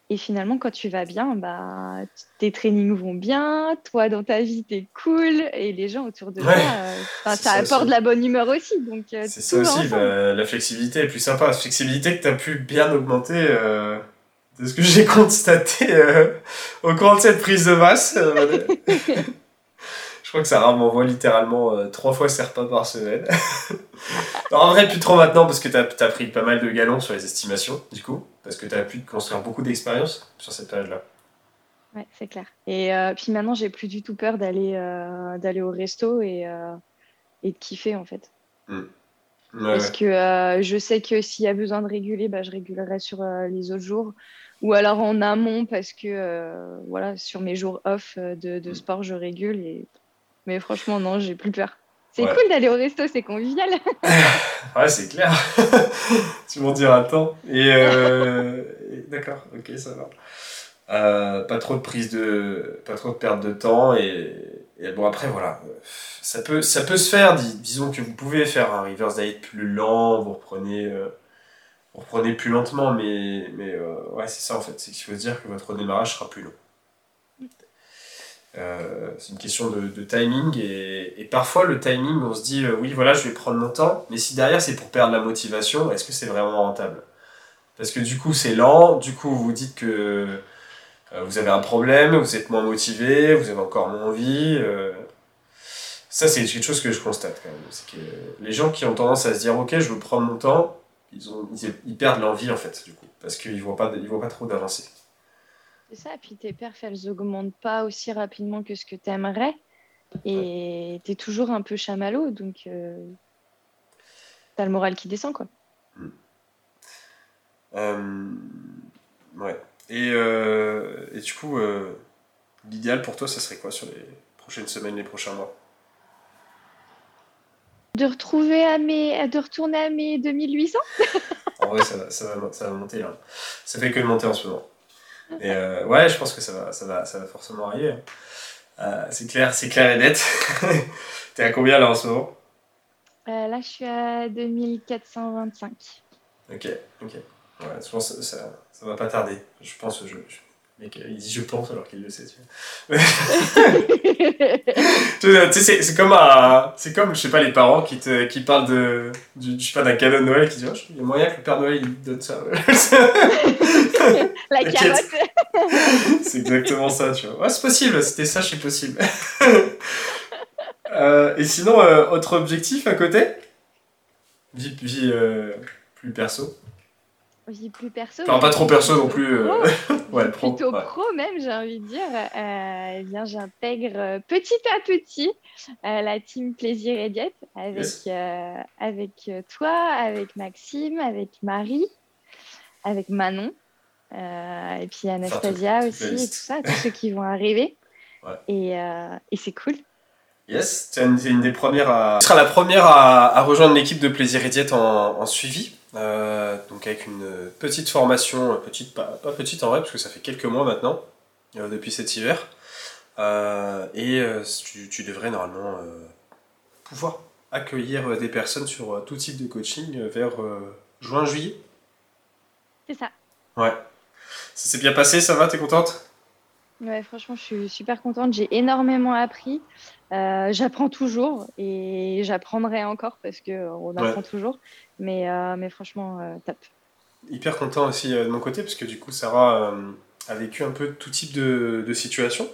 Et finalement, quand tu vas bien, bah, tes trainings vont bien, toi dans ta vie, t'es cool, et les gens autour de toi, euh, ça, apporte de la bonne humeur aussi. Donc, euh, c'est ça aussi, bah, la flexibilité est plus sympa. La flexibilité que tu as pu bien augmenter, euh, de ce que j'ai constaté au cours de cette prise de masse. Je crois que Sarah m'envoie littéralement trois fois pas par semaine. en vrai, plus trop maintenant parce que tu as, pris pas mal de galons sur les estimations, du coup, parce que tu as pu construire beaucoup d'expérience sur cette période-là. Ouais, c'est clair. Et euh, puis maintenant, j'ai plus du tout peur d'aller euh, d'aller au resto et, euh, et de kiffer, en fait. Hmm. parce que je sais que s'il y a besoin de réguler, bah, je régulerai sur les autres jours. Ou alors en amont, parce que voilà, sur mes jours off de, de hmm. sport, je régule. Et... Mais franchement, non, j'ai plus peur. C'est cool d'aller au resto, c'est convivial. ouais, c'est clair. tu m'en diras tant. Euh, et, d'accord, ok, ça va. Euh, pas trop de prise de, pas trop de perte de temps et, bon après voilà, ça peut, ça peut se faire. disons que vous pouvez faire un reverse diet plus lent, vous reprenez, euh, vous reprenez plus lentement, mais mais ouais c'est ça en fait, c'est qu'il faut se dire que votre redémarrage sera plus long. Euh, c'est une question de, timing et, parfois le timing on se dit euh, oui voilà je vais prendre mon temps mais si derrière c'est pour perdre la motivation est-ce que c'est vraiment rentable? Parce que du coup c'est lent du coup vous dites que euh, vous avez un problème vous êtes moins motivé vous avez encore moins envie ça c'est quelque chose que je constate quand même. C'est que les gens qui ont tendance à se dire ok je veux prendre mon temps ils, perdent l'envie en fait du coup. Parce qu'ils voient pas ils voient pas trop d'avancer c'est ça, puis tes perfs, elles augmentent pas aussi rapidement que ce que tu aimerais. Et tu es toujours un peu chamallow, donc euh, tu as le moral qui descend, quoi. Hmm. Euh, ouais. Et, euh, et, du coup, l'idéal pour toi, ça serait quoi sur les prochaines semaines, les prochains mois? De retrouver à mes, de retourner à mes 2800 En vrai, ça, ça, va, ça va monter là. Ça fait que de monter en ce moment. Et euh, ouais, je pense que ça va, ça va, ça va forcément arriver. Euh, c'est clair, c'est clair et net. T'es à combien là en ce moment? Euh, Là, je suis à 2425. Ok, ok. Ouais, je pense que ça, ça va pas tarder. Je pense, je, je mec, il dit je pense alors qu'il le sait. Tu, c'est comme c'est comme je sais pas les parents qui te, qui parlent de, du, je sais pas d'un cadeau de Noël qui disent oh, il y a moyen que le Père Noël il donne ça. La carotte. c'est exactement ça, tu vois. Ouais, c'est possible. C'était ça, c'est possible. Euh, et sinon, euh, autre objectif à côté? Vie, vie euh, plus perso vie plus perso. Enfin, pas trop perso non plus. Euh, ouais, Plutôt pro même, j'ai envie de dire. Euh, eh bien, j'intègre euh, petit à petit la team Plaisir et Diète avec, avec toi, avec Maxime, avec Marie, avec Manon, et puis Anastasia aussi, et tout ça, tous ceux qui vont arriver. Et, et c'est cool. Yes, tu es une, des premières à... Tu seras la première à, à rejoindre l'équipe de Plaisir et Diète en, en suivi. Euh, donc avec une petite formation, petite, pas, petite en vrai, parce que ça fait quelques mois maintenant, euh, depuis cet hiver. Euh, et tu, devrais normalement pouvoir accueillir des personnes sur tout type de coaching vers juin-juillet. C'est ça. Ouais. Ça s'est bien passé, ça va, t'es contente? Ouais, franchement, je suis super contente. J'ai énormément appris. Euh, j'apprends toujours et j'apprendrai encore parce qu'on apprend toujours. Mais, euh, mais franchement, euh, top. Hyper content aussi de mon côté parce que du coup, Sarah a vécu un peu tout type de, de situation.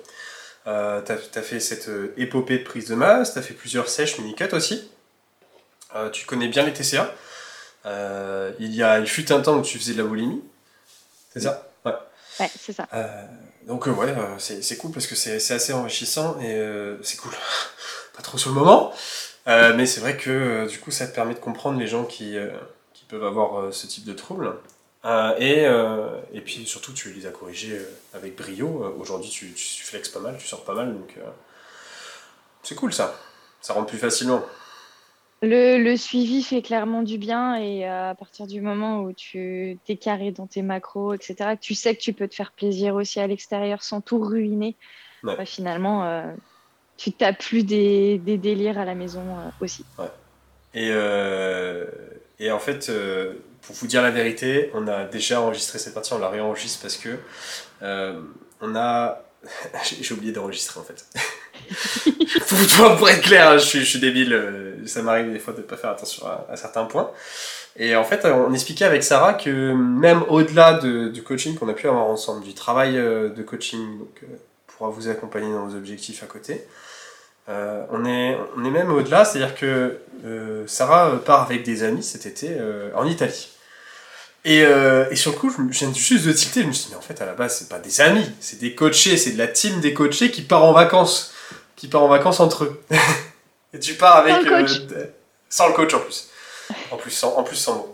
tu as, fait cette épopée de prise de masse, tu as fait plusieurs sèches mini-cut aussi. tu connais bien les TCA. il, y a, il fut un temps où tu faisais de la boulimie. C'est ça? Ouais. C'est ça. donc ouais, c'est cool parce que c'est assez enrichissant et c'est cool. Pas trop sur le moment, mais c'est vrai que du coup ça te permet de comprendre les gens qui, qui peuvent avoir ce type de troubles. et, et puis surtout tu les as corrigés avec brio. Aujourd'hui tu, tu flexes pas mal, tu sors pas mal, donc c'est cool ça. Ça rentre plus facilement. Le, suivi fait clairement du bien et euh, à partir du moment où tu t'es carré dans tes macros, etc., tu sais que tu peux te faire plaisir aussi à l'extérieur sans tout ruiner, bah, finalement, euh, tu t'as plus des, délires à la maison euh, aussi. Et, et, en fait, pour vous dire la vérité, on a déjà enregistré cette partie, on la réenregistre parce que on a. J'ai oublié d'enregistrer en fait. pour, pour, être clair, je suis, débile, ça m'arrive des fois de ne pas faire attention à, certains points. Et en fait, on expliquait avec Sarah que même au-delà de, du coaching qu'on a pu avoir ensemble, du travail de coaching, donc pourra vous accompagner dans vos objectifs à côté, euh, on, est, même au-delà, c'est-à-dire que euh, Sarah part avec des amis cet été euh, en Italie. Et, et, sur le coup, je viens juste de tilter, je me suis dit, mais en fait, à la base, c'est pas des amis, c'est des coachés, c'est de la team des coachés qui part en vacances, qui part en vacances entre eux. et tu pars avec. Sans le coach, sans le coach en plus. En plus, sans, en plus, sans moi.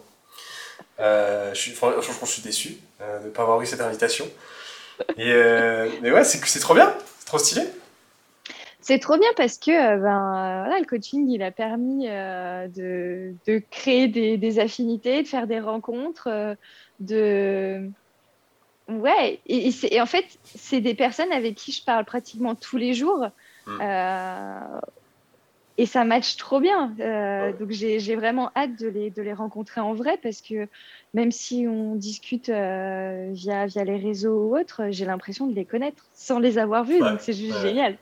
je suis, franchement, je suis déçu de ne pas avoir eu cette invitation. Et, mais ouais, c'est trop bien, c'est trop stylé. C'est trop bien parce que euh, ben, euh, voilà, le coaching, il a permis euh, de, de, créer des, des, affinités, de faire des rencontres, de... Ouais, et, et, en fait, c'est des personnes avec qui je parle pratiquement tous les jours. Mmh. et ça match trop bien. Donc j'ai vraiment hâte de les, de les rencontrer en vrai parce que même si on discute via, via les réseaux ou autres, j'ai l'impression de les connaître sans les avoir vus. Donc c'est juste génial.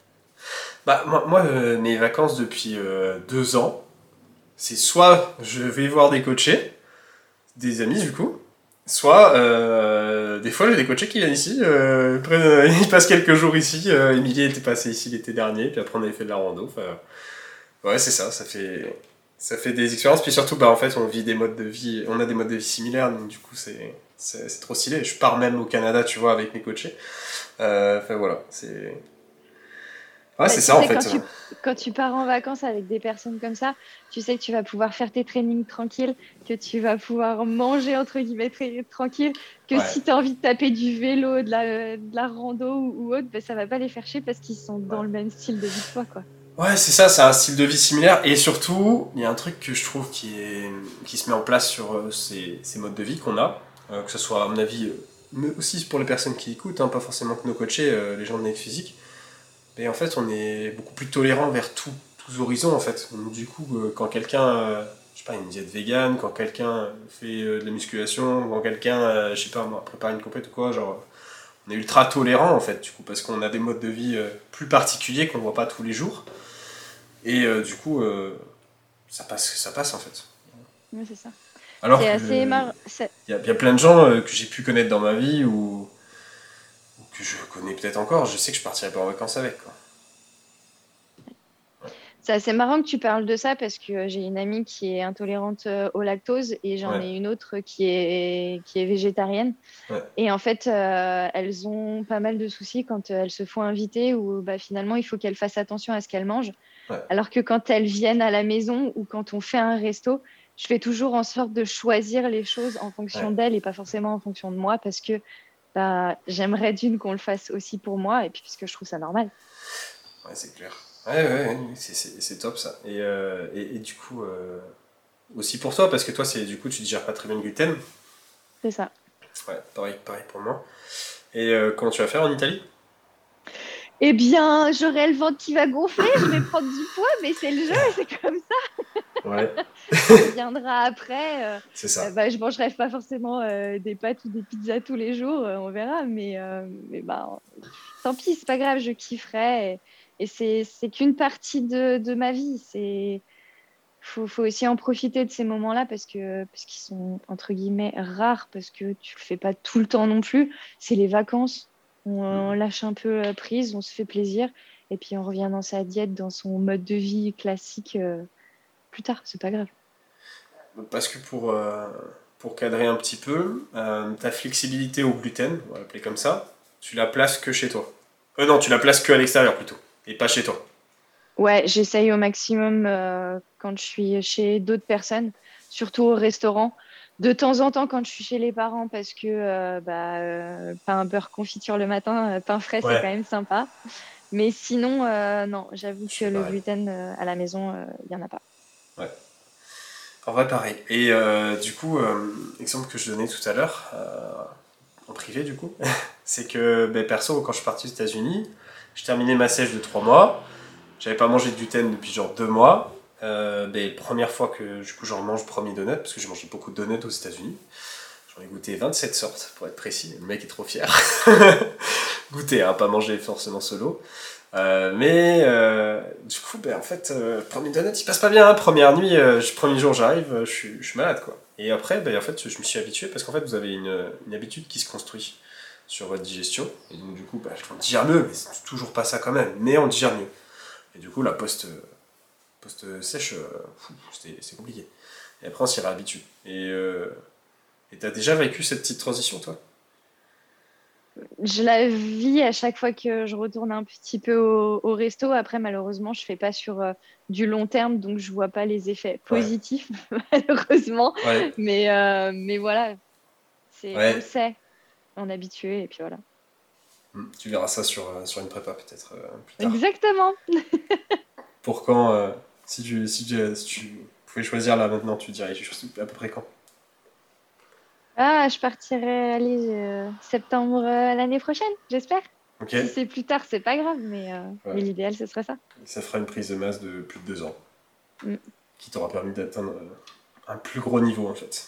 Bah, moi, euh, mes vacances depuis euh, deux ans, c'est soit je vais voir des coachés, des amis du coup, soit euh, des fois j'ai des coachés qui viennent ici, ils passent quelques jours ici. Emilie était passé ici l'été dernier, puis après on avait fait de la rando. ouais, c'est ça, ça fait, ça fait des expériences. Puis surtout, bah, en fait, on vit des modes de vie, on a des modes de vie similaires, donc du coup, c'est, c'est, trop stylé. Je pars même au Canada, tu vois, avec mes coachés. Enfin voilà, c'est Ouais, c'est ça en fait. Quand tu, quand tu, pars en vacances avec des personnes comme ça, tu sais que tu vas pouvoir faire tes trainings tranquilles, que tu vas pouvoir manger entre guillemets tranquille, que si tu as envie de taper du vélo, de la, de la rando ou, autre, ben, ça va pas les faire chier parce qu'ils sont dans le même style de vie que toi. Quoi. Ouais, c'est ça, c'est un style de vie similaire. Et surtout, il y a un truc que je trouve qui, est, qui se met en place sur euh, ces, ces modes de vie qu'on a, euh, que ce soit à mon avis, euh, mais aussi pour les personnes qui écoutent, hein, pas forcément que nos coachés, les gens de net physique et en fait, on est beaucoup plus tolérant vers tous horizons, en fait. du coup, euh, quand quelqu'un, euh, je sais pas, une diète vegan, quand quelqu'un fait euh, de la musculation, quand quelqu'un, je sais pas, prépare une compète ou quoi, genre, on est ultra tolérant, en fait, du coup, parce qu'on a des modes de vie plus particuliers qu'on voit pas tous les jours. Et du coup, ça passe, ça passe, en fait. Oui, c'est ça. Alors il y, a, y a plein de gens que j'ai pu connaître dans ma vie où que je connais peut-être encore, je sais que je partirai pas en vacances avec. Quoi. C'est assez marrant que tu parles de ça parce que j'ai une amie qui est intolérante euh, au lactose et j'en ai une autre qui est, qui est végétarienne. Et en fait, euh, elles ont pas mal de soucis quand elles se font inviter ou bah, finalement il faut qu'elles fassent attention à ce qu'elles mangent. Alors que quand elles viennent à la maison ou quand on fait un resto, je fais toujours en sorte de choisir les choses en fonction d'elles et pas forcément en fonction de moi parce que bah, j'aimerais d'une qu'on le fasse aussi pour moi, et puis puisque je trouve ça normal. Ouais, c'est clair. Ouais, ouais, c'est top ça. Et, euh, et, et, du coup, euh, aussi pour toi, parce que toi, c'est du coup, tu digères pas très bien le gluten. C'est ça. Ouais, pareil, pareil pour moi. Et euh, comment tu vas faire en Italie? Eh bien, j'aurai le ventre qui va gonfler, je vais prendre du poids, mais c'est le jeu, c'est comme ça. Ouais. ça viendra après. Euh, c'est ça. Euh, bah, je mangerai pas forcément euh, des pâtes ou des pizzas tous les jours, on verra, mais, mais bah, tant pis, c'est pas grave, je kifferai. Et, c'est qu'une partie de, de, ma vie. Il faut, faut, aussi en profiter de ces moments-là parce que parce qu'ils sont entre guillemets rares parce que tu le fais pas tout le temps non plus. C'est les vacances on, lâche un peu euh, prise, on se fait plaisir, et puis on revient dans sa diète, dans son mode de vie classique plus tard, c'est pas grave. Parce que pour, euh, pour cadrer un petit peu, ta flexibilité au gluten, on va l'appeler comme ça, tu la places que chez toi. Euh, non, tu la places que à l'extérieur plutôt, et pas chez toi. Ouais, j'essaye au maximum quand je suis chez d'autres personnes, surtout au restaurant de temps en temps quand je suis chez les parents parce que euh, bah, euh, pain beurre confiture le matin, euh, pain frais c'est quand même sympa. Mais sinon, non, j'avoue que le gluten à la maison, il n'y en a pas. Ouais. En vrai, pareil. Et du coup, exemple que je donnais tout à l'heure, en privé du coup, c'est que ben, perso, quand je suis parti aux États-Unis, je terminais ma sèche de 3 mois, j'avais pas mangé de gluten depuis genre 2 mois, euh, ben, Première fois que du coup, j'en mange premier donut, parce que j'ai mangé beaucoup de donuts aux États-Unis. J'en ai goûté 27 sortes, pour être précis. Le mec est trop fier. goûter, hein, pas manger forcément solo. Euh, mais euh, du coup, ben, en fait, euh, premier donut, il passe pas bien. Hein. Première nuit, premier jour, j'arrive, je suis, malade. quoi. Et après, ben, je me suis habitué parce qu'en fait, vous avez une, habitude qui se construit sur votre digestion. Et donc, du coup, ben, on digère mieux, mais c'est toujours pas ça quand même. Mais on digère mieux. Et du coup, la post, post sèche, c'est compliqué. Et après, on s'y réhabitue. Et tu as déjà vécu cette petite transition, toi? Je la vis à chaque fois que je retourne un petit peu au, resto. Après, malheureusement, je ne fais pas sur euh, du long terme, donc je ne vois pas les effets positifs, malheureusement. Mais, euh, mais voilà, c'est, on le sait, on est habitué, et puis voilà. Hmm, tu verras ça sur, euh, sur une prépa peut-être plus tard. Exactement. Pour quand si, tu, si, si tu pouvais choisir là maintenant, tu dirais à peu près quand? Ah, je partirai aller euh, septembre euh, l'année prochaine, j'espère. Si c'est plus tard, c'est pas grave, mais, euh, l'idéal, ce serait ça. ça fera une prise de masse de plus de deux ans, mm. qui t'aura permis d'atteindre un plus gros niveau, en fait.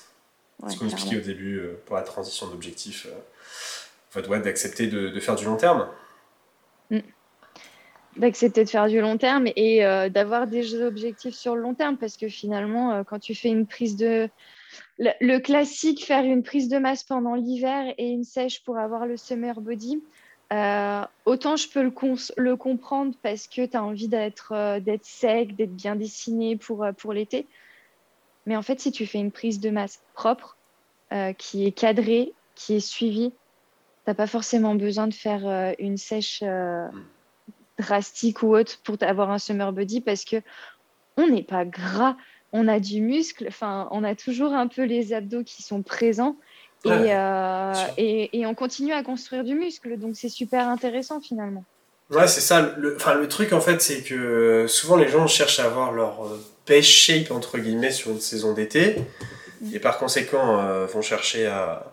Ce qu'on expliquait au début pour la transition d'objectif, en fait, ouais, d'accepter de, de, faire du long terme. Mm. D'accepter de faire du long terme et d'avoir des objectifs sur le long terme, parce que finalement, quand tu fais une prise de le, classique, faire une prise de masse pendant l'hiver et une sèche pour avoir le summer body, euh, autant je peux le, comprendre parce que tu as envie euh, d'être sec, d'être bien dessiné pour, euh, pour l'été. Mais en fait, si tu fais une prise de masse propre, qui est cadrée, qui est suivie, tu n'as pas forcément besoin de faire une sèche drastique ou autre pour avoir un summer body parce que on n'est pas gras on a du muscle, enfin, on a toujours un peu les abdos qui sont présents. Euh, et, et, on continue à construire du muscle, donc c'est super intéressant finalement. Ouais, c'est ça. Le, enfin, le truc en fait, c'est que souvent les gens cherchent à avoir leur euh, best shape entre guillemets sur une saison d'été, mm. et par conséquent euh, vont chercher à,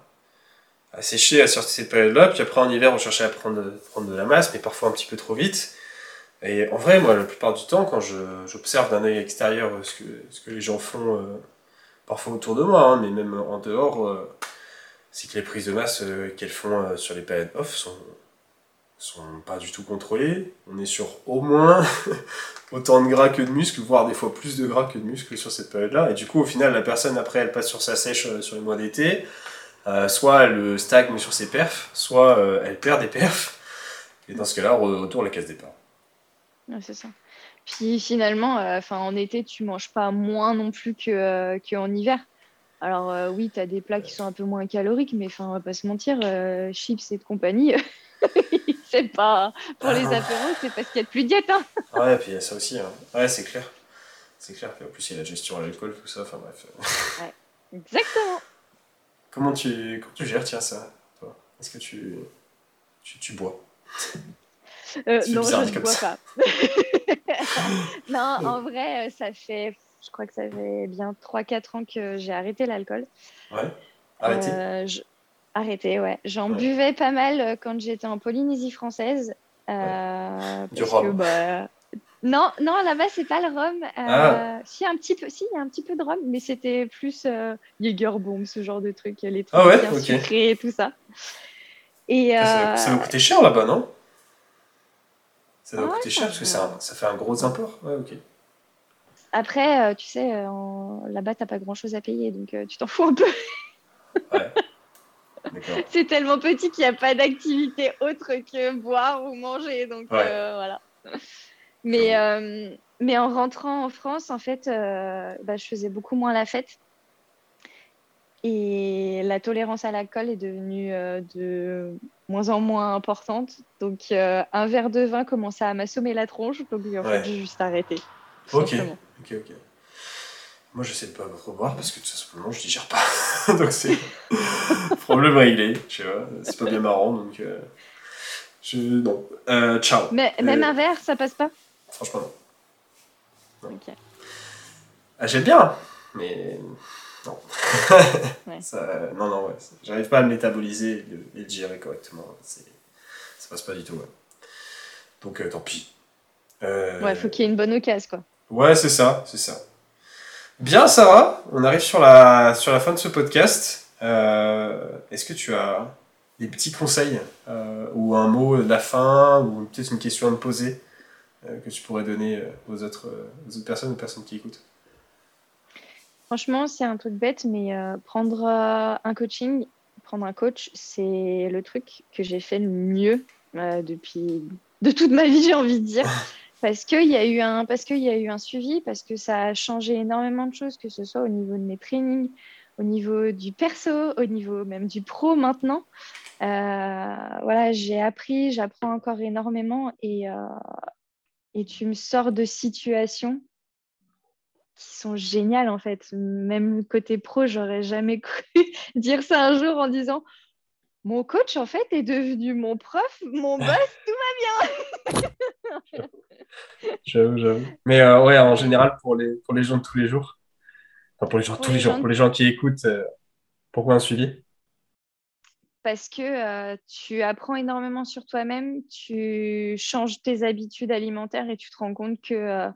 à sécher à sortir cette période-là. Puis après en hiver, on cherche à prendre, prendre de la masse, mais parfois un petit peu trop vite. Et en vrai, moi, la plupart du temps, quand j'observe d'un œil extérieur ce que, ce que les gens font, euh, parfois autour de moi, hein, mais même en dehors, euh, c'est que les prises de masse euh, qu'elles font sur les périodes off sont, sont pas du tout contrôlées. On est sur au moins autant de gras que de muscles, voire des fois plus de gras que de muscles sur cette période-là. Et du coup, au final, la personne, après, elle passe sur sa sèche sur les mois d'été. soit elle stagne sur ses perfs, soit elle perd des perfs. Et dans ce cas-là, retour la case départ c'est ça. Puis finalement, euh, en été, tu manges pas moins non plus que, euh, qu'en hiver. Alors euh, oui, tu as des plats qui sont un peu moins caloriques, mais enfin, on va pas se mentir, chips et de compagnie, c'est pas pour les ah. apéros, c'est parce qu'il y a plus diète. Hein. ouais, puis il y a ça aussi. Hein. Ouais, c'est clair. C'est clair. Puis en plus, il y a la gestion à l'alcool, tout ça. Enfin bref. ouais, exactement. Comment tu, comment tu gères, tiens, ça Est-ce que tu, tu, tu bois? Euh, non, je ne bois pas. non, en vrai, euh, ça fait, je crois que ça fait bien 3-4 ans que j'ai arrêté l'alcool. Ouais. Arrêté. Euh, arrêté, ouais. J'en buvais pas mal quand j'étais en Polynésie française. du rhum. Bah, non, non, là-bas c'est pas le rhum. Ah. Si un petit peu, si il y a un petit peu de rhum, mais c'était plus Jägerbomb, ce genre de truc, les trucs ah ouais, bien sucrés et tout ça. Et ça, ça va coûter cher là-bas, non? Ça doit coûter cher parce que ça, ça, fait un gros import. Ouais, ok. Après, euh, tu sais, euh, là-bas, t'as pas grand-chose à payer, donc euh, tu t'en fous un peu. ouais. C'est tellement petit qu'il n'y a pas d'activité autre que boire ou manger, donc voilà. Mais, mais en rentrant en France, en fait, bah, je faisais beaucoup moins la fête. Et la tolérance à l'alcool est devenue de moins en moins importante. Donc, euh, un verre de vin commençait à m'assommer la tronche. Donc, en fait, j'ai juste arrêté. Ok, ok, ok. Moi, j'essaie de pas boire parce que tout simplement, je digère pas. donc, c'est problème réglé. Tu vois, c'est pas bien marrant. Donc, euh, je... non. Euh, ciao. Mais même un verre, ça passe pas? Franchement, non. Ok. Ah, J'aime bien, mais non. non, non, ouais. J'arrive pas à le métaboliser et le, digérer correctement. Ça passe pas du tout, ouais. Donc, euh, tant pis. Euh... Ouais, faut qu'il y ait une bonne occasion, quoi. Ouais, c'est ça, c'est ça. Bien, Sarah, on arrive sur la, sur la fin de ce podcast. Euh, est-ce que tu as des petits conseils euh, ou un mot de la fin ou peut-être une question à me poser que tu pourrais donner aux autres, aux autres personnes, aux personnes qui écoutent? Franchement, c'est un truc bête, mais prendre un coaching, prendre un coach, c'est le truc que j'ai fait le mieux depuis de toute ma vie, j'ai envie de dire. parce qu'il y a eu un parce y a eu un suivi parce que ça a changé énormément de choses que ce soit au niveau de mes trainings au niveau du perso au niveau même du pro maintenant euh, voilà j'ai appris j'apprends encore énormément et euh, et tu me sors de situations qui sont géniales en fait. Même côté pro j'aurais jamais cru dire ça un jour en disant mon coach en fait est devenu mon prof mon boss tout va bien. J'avoue, j'avoue. Mais euh, ouais, en général, pour les, pour les gens de tous les jours, enfin pour les gens de tous les, jours, pour les gens qui écoutent, euh, pourquoi un suivi? Parce que euh, tu apprends énormément sur toi-même, tu changes tes habitudes alimentaires et tu te rends compte que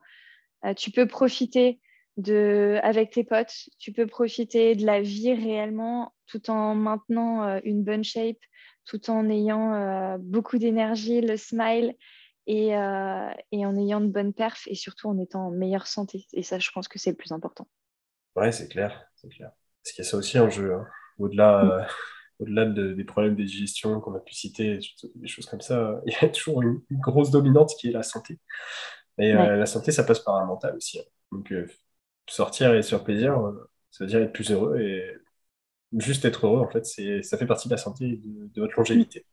tu peux profiter de, avec tes potes, tu peux profiter de la vie réellement tout en maintenant une bonne shape, tout en ayant beaucoup d'énergie, le smile euh, et, en ayant de bonnes perfs et surtout en étant en meilleure santé. Et ça, je pense que c'est le plus important. Ouais, c'est clair, c'est clair. Parce qu'il y a ça aussi en jeu. Hein. Au-delà, mm. euh, au-delà des problèmes de digestion qu'on a pu citer, des choses comme ça, il y a toujours une, grosse dominante qui est la santé. Et euh, la santé, ça passe par un mental aussi. Hein. Donc, sortir et se faire plaisir, ça veut dire être plus heureux et juste être heureux, en fait, c'est, ça fait partie de la santé et de, votre longévité.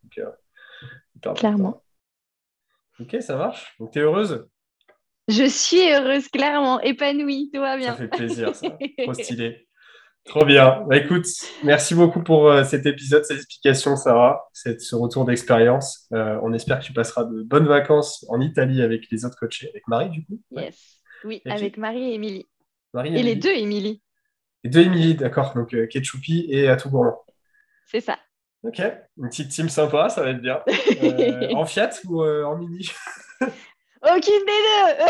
Clairement. Ok, ça marche. Donc, tu es heureuse? Je suis heureuse, clairement, épanouie, tout va bien. Ça fait plaisir, ça. Trop stylé. Trop bien. Bah, écoute, merci beaucoup pour euh, cet épisode, cette explication, Sarah, cette, ce retour d'expérience. Euh, on espère que tu passeras de bonnes vacances en Italie avec les autres coachés, avec Marie, du coup. Yes. Oui, avec Marie et Émilie. Et, les deux Émilie. Les deux Émilie, d'accord. Donc, euh, Ketchupi et Atout Gourmand. C'est ça. Ok, une petite team sympa, ça va être bien. Euh, en Fiat ou euh, en Mini? Aucune des deux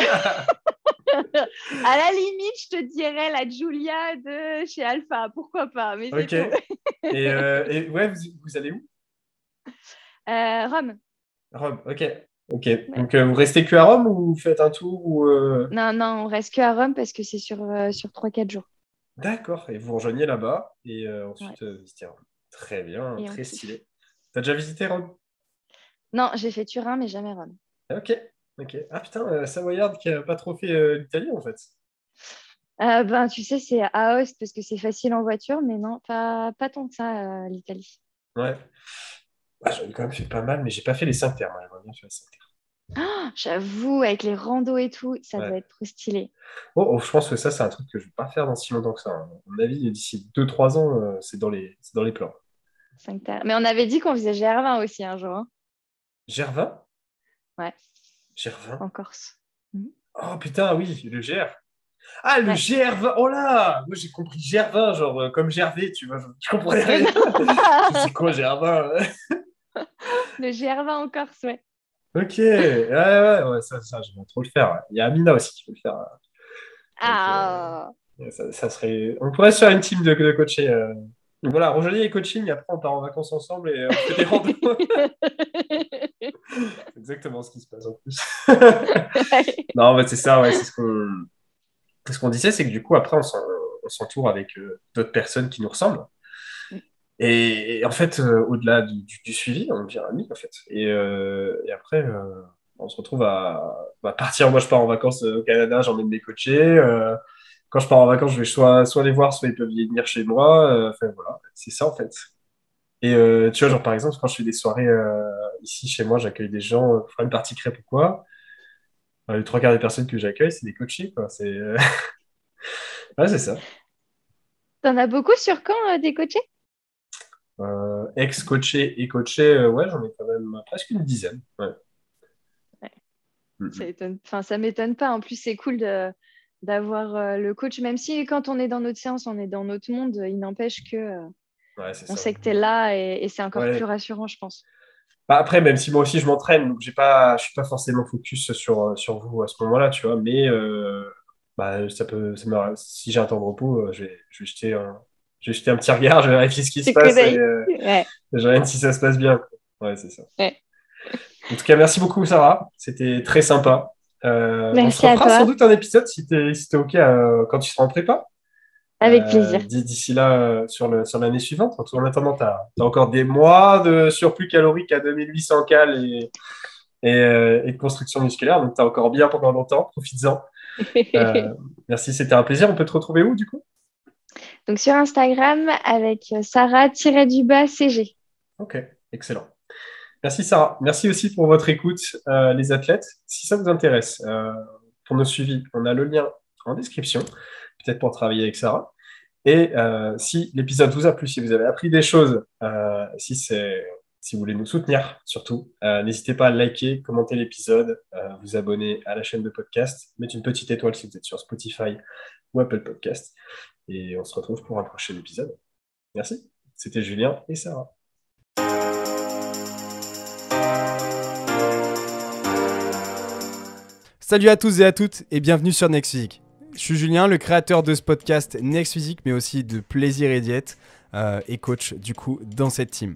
À la limite, je te dirais la Julia de chez Alpha, pourquoi pas mais Ok. et, euh, et, ouais, vous, allez où? Rome. Rome, ok. Ok, donc vous restez que à Rome ou vous faites un tour ou Non, non, on reste que à Rome parce que c'est sur, sur 3-4 jours. D'accord, et vous rejoignez là-bas et ensuite visitez Rome. Très bien, très stylé. T'as déjà visité Rome? Non, j'ai fait Turin, mais jamais Rome. Ok, ok. Ah putain, euh, Savoyard qui a pas trop fait euh, l'Italie en fait. Euh, ben, tu sais, c'est à Host parce que c'est facile en voiture, mais non, pas, pas tant que ça, l'Italie. Ouais. Ah, J'en ai quand même fait pas mal, mais j'ai pas fait les 5 terres. J'aimerais bien faire les 5 terres. Oh, J'avoue, avec les randos et tout, ça doit être trop stylé. Oh, oh, je pense que ça, c'est un truc que je ne vais pas faire dans si longtemps que ça. Hein. À mon avis, d'ici 2-3 ans, c'est dans, les... dans les plans. Mais on avait dit qu'on faisait Gervin aussi un jour. Hein. Gervin? Ouais. Gervin? En Corse. Mhm. Oh putain, oui, le Ger. Ah, le Gervin Oh là Moi, j'ai compris Gervin, genre euh, comme Gervais, tu vois. Je comprenais rien. C'est quoi Gervin? Le Gervin en Corse, ouais. Ok, ouais, ouais, ouais, ça, ça, je vais trop le faire. Il y a Amina aussi qui peut le faire. ah euh, ça, serait... On pourrait se faire une team de, de coacher. Euh, voilà, Rosalie et coaching, après on part en vacances ensemble et on fait des randos. c'est exactement ce qui se passe en plus. non, mais c'est ça, ouais, c'est ce qu'on ce qu'on disait, c'est que du coup, après, on s'entoure avec euh, d'autres personnes qui nous ressemblent. Et, en fait, euh, au-delà du, suivi, on devient amis, en fait. Et, euh, après, on se retrouve à, à, partir. Moi, je pars en vacances au Canada, j'emmène des coachés quand je pars en vacances, je vais soit, soit les voir, soit ils peuvent venir chez moi. Euh, enfin, voilà, c'est ça en fait. Et euh, tu vois, genre par exemple, quand je fais des soirées euh, ici chez moi, j'accueille des gens, pour une partie crêpe ou quoi. les trois quarts des personnes que j'accueille, c'est des coachés, quoi. C'est c'est ça. T'en as beaucoup sur quand des coachés? Ex-coachés et coachés, ouais, j'en ai quand même presque une dizaine. Ouais. Ça, ça m'étonne pas. En plus, c'est cool de d'avoir euh, le coach, même si quand on est dans notre séance, on est dans notre monde, il n'empêche que euh, on sait que tu es là et, c'est encore plus rassurant, je pense. Bah, après, même si moi aussi je m'entraîne, donc j'ai pas, je suis pas forcément focus sur, sur vous à ce moment-là, tu vois, mais, euh, bah, ça peut, si j'ai un temps de repos, je vais, je vais jeter un, je vais jeter un petit regard, je vais vérifier ce qui se passe et je regarde si ça se passe bien. Ouais, c'est ça. En tout cas, merci beaucoup, Sarah. C'était très sympa. Euh, merci on se fera sans doute un épisode si tu es, si OK quand tu seras en prépa. Avec euh, plaisir. D'ici là, euh, sur l'année sur suivante. En attendant, tu as, encore des mois de surplus calorique à 2800 cal et, et, et de construction musculaire. Donc, tu as encore bien pendant longtemps. Profites-en. merci, c'était un plaisir. On peut te retrouver où, du coup? Donc, sur Instagram avec Sarah-du-bas-CG. Ok, excellent. Merci Sarah. Merci aussi pour votre écoute, euh, les athlètes. Si ça vous intéresse, euh, pour nos suivis, on a le lien en description, peut-être pour travailler avec Sarah. Et euh, si l'épisode vous a plu, si vous avez appris des choses, si, si vous voulez nous soutenir, surtout, n'hésitez pas à liker, commenter l'épisode, vous abonner à la chaîne de podcast, mettre une petite étoile si vous êtes sur Spotify ou Apple Podcast. Et on se retrouve pour un prochain épisode. Merci. C'était Julien et Sarah. Salut à tous et à toutes et bienvenue sur Next Physique. Je suis Julien, le créateur de ce podcast Next Physique, mais aussi de Plaisir et Diète euh, et coach du coup dans cette team.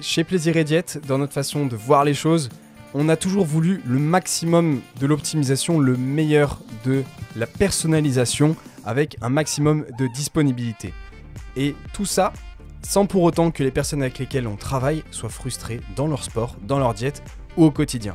Chez Plaisir et Diète, dans notre façon de voir les choses, on a toujours voulu le maximum de l'optimisation, le meilleur de la personnalisation avec un maximum de disponibilité. Et tout ça sans pour autant que les personnes avec lesquelles on travaille soient frustrées dans leur sport, dans leur diète ou au quotidien.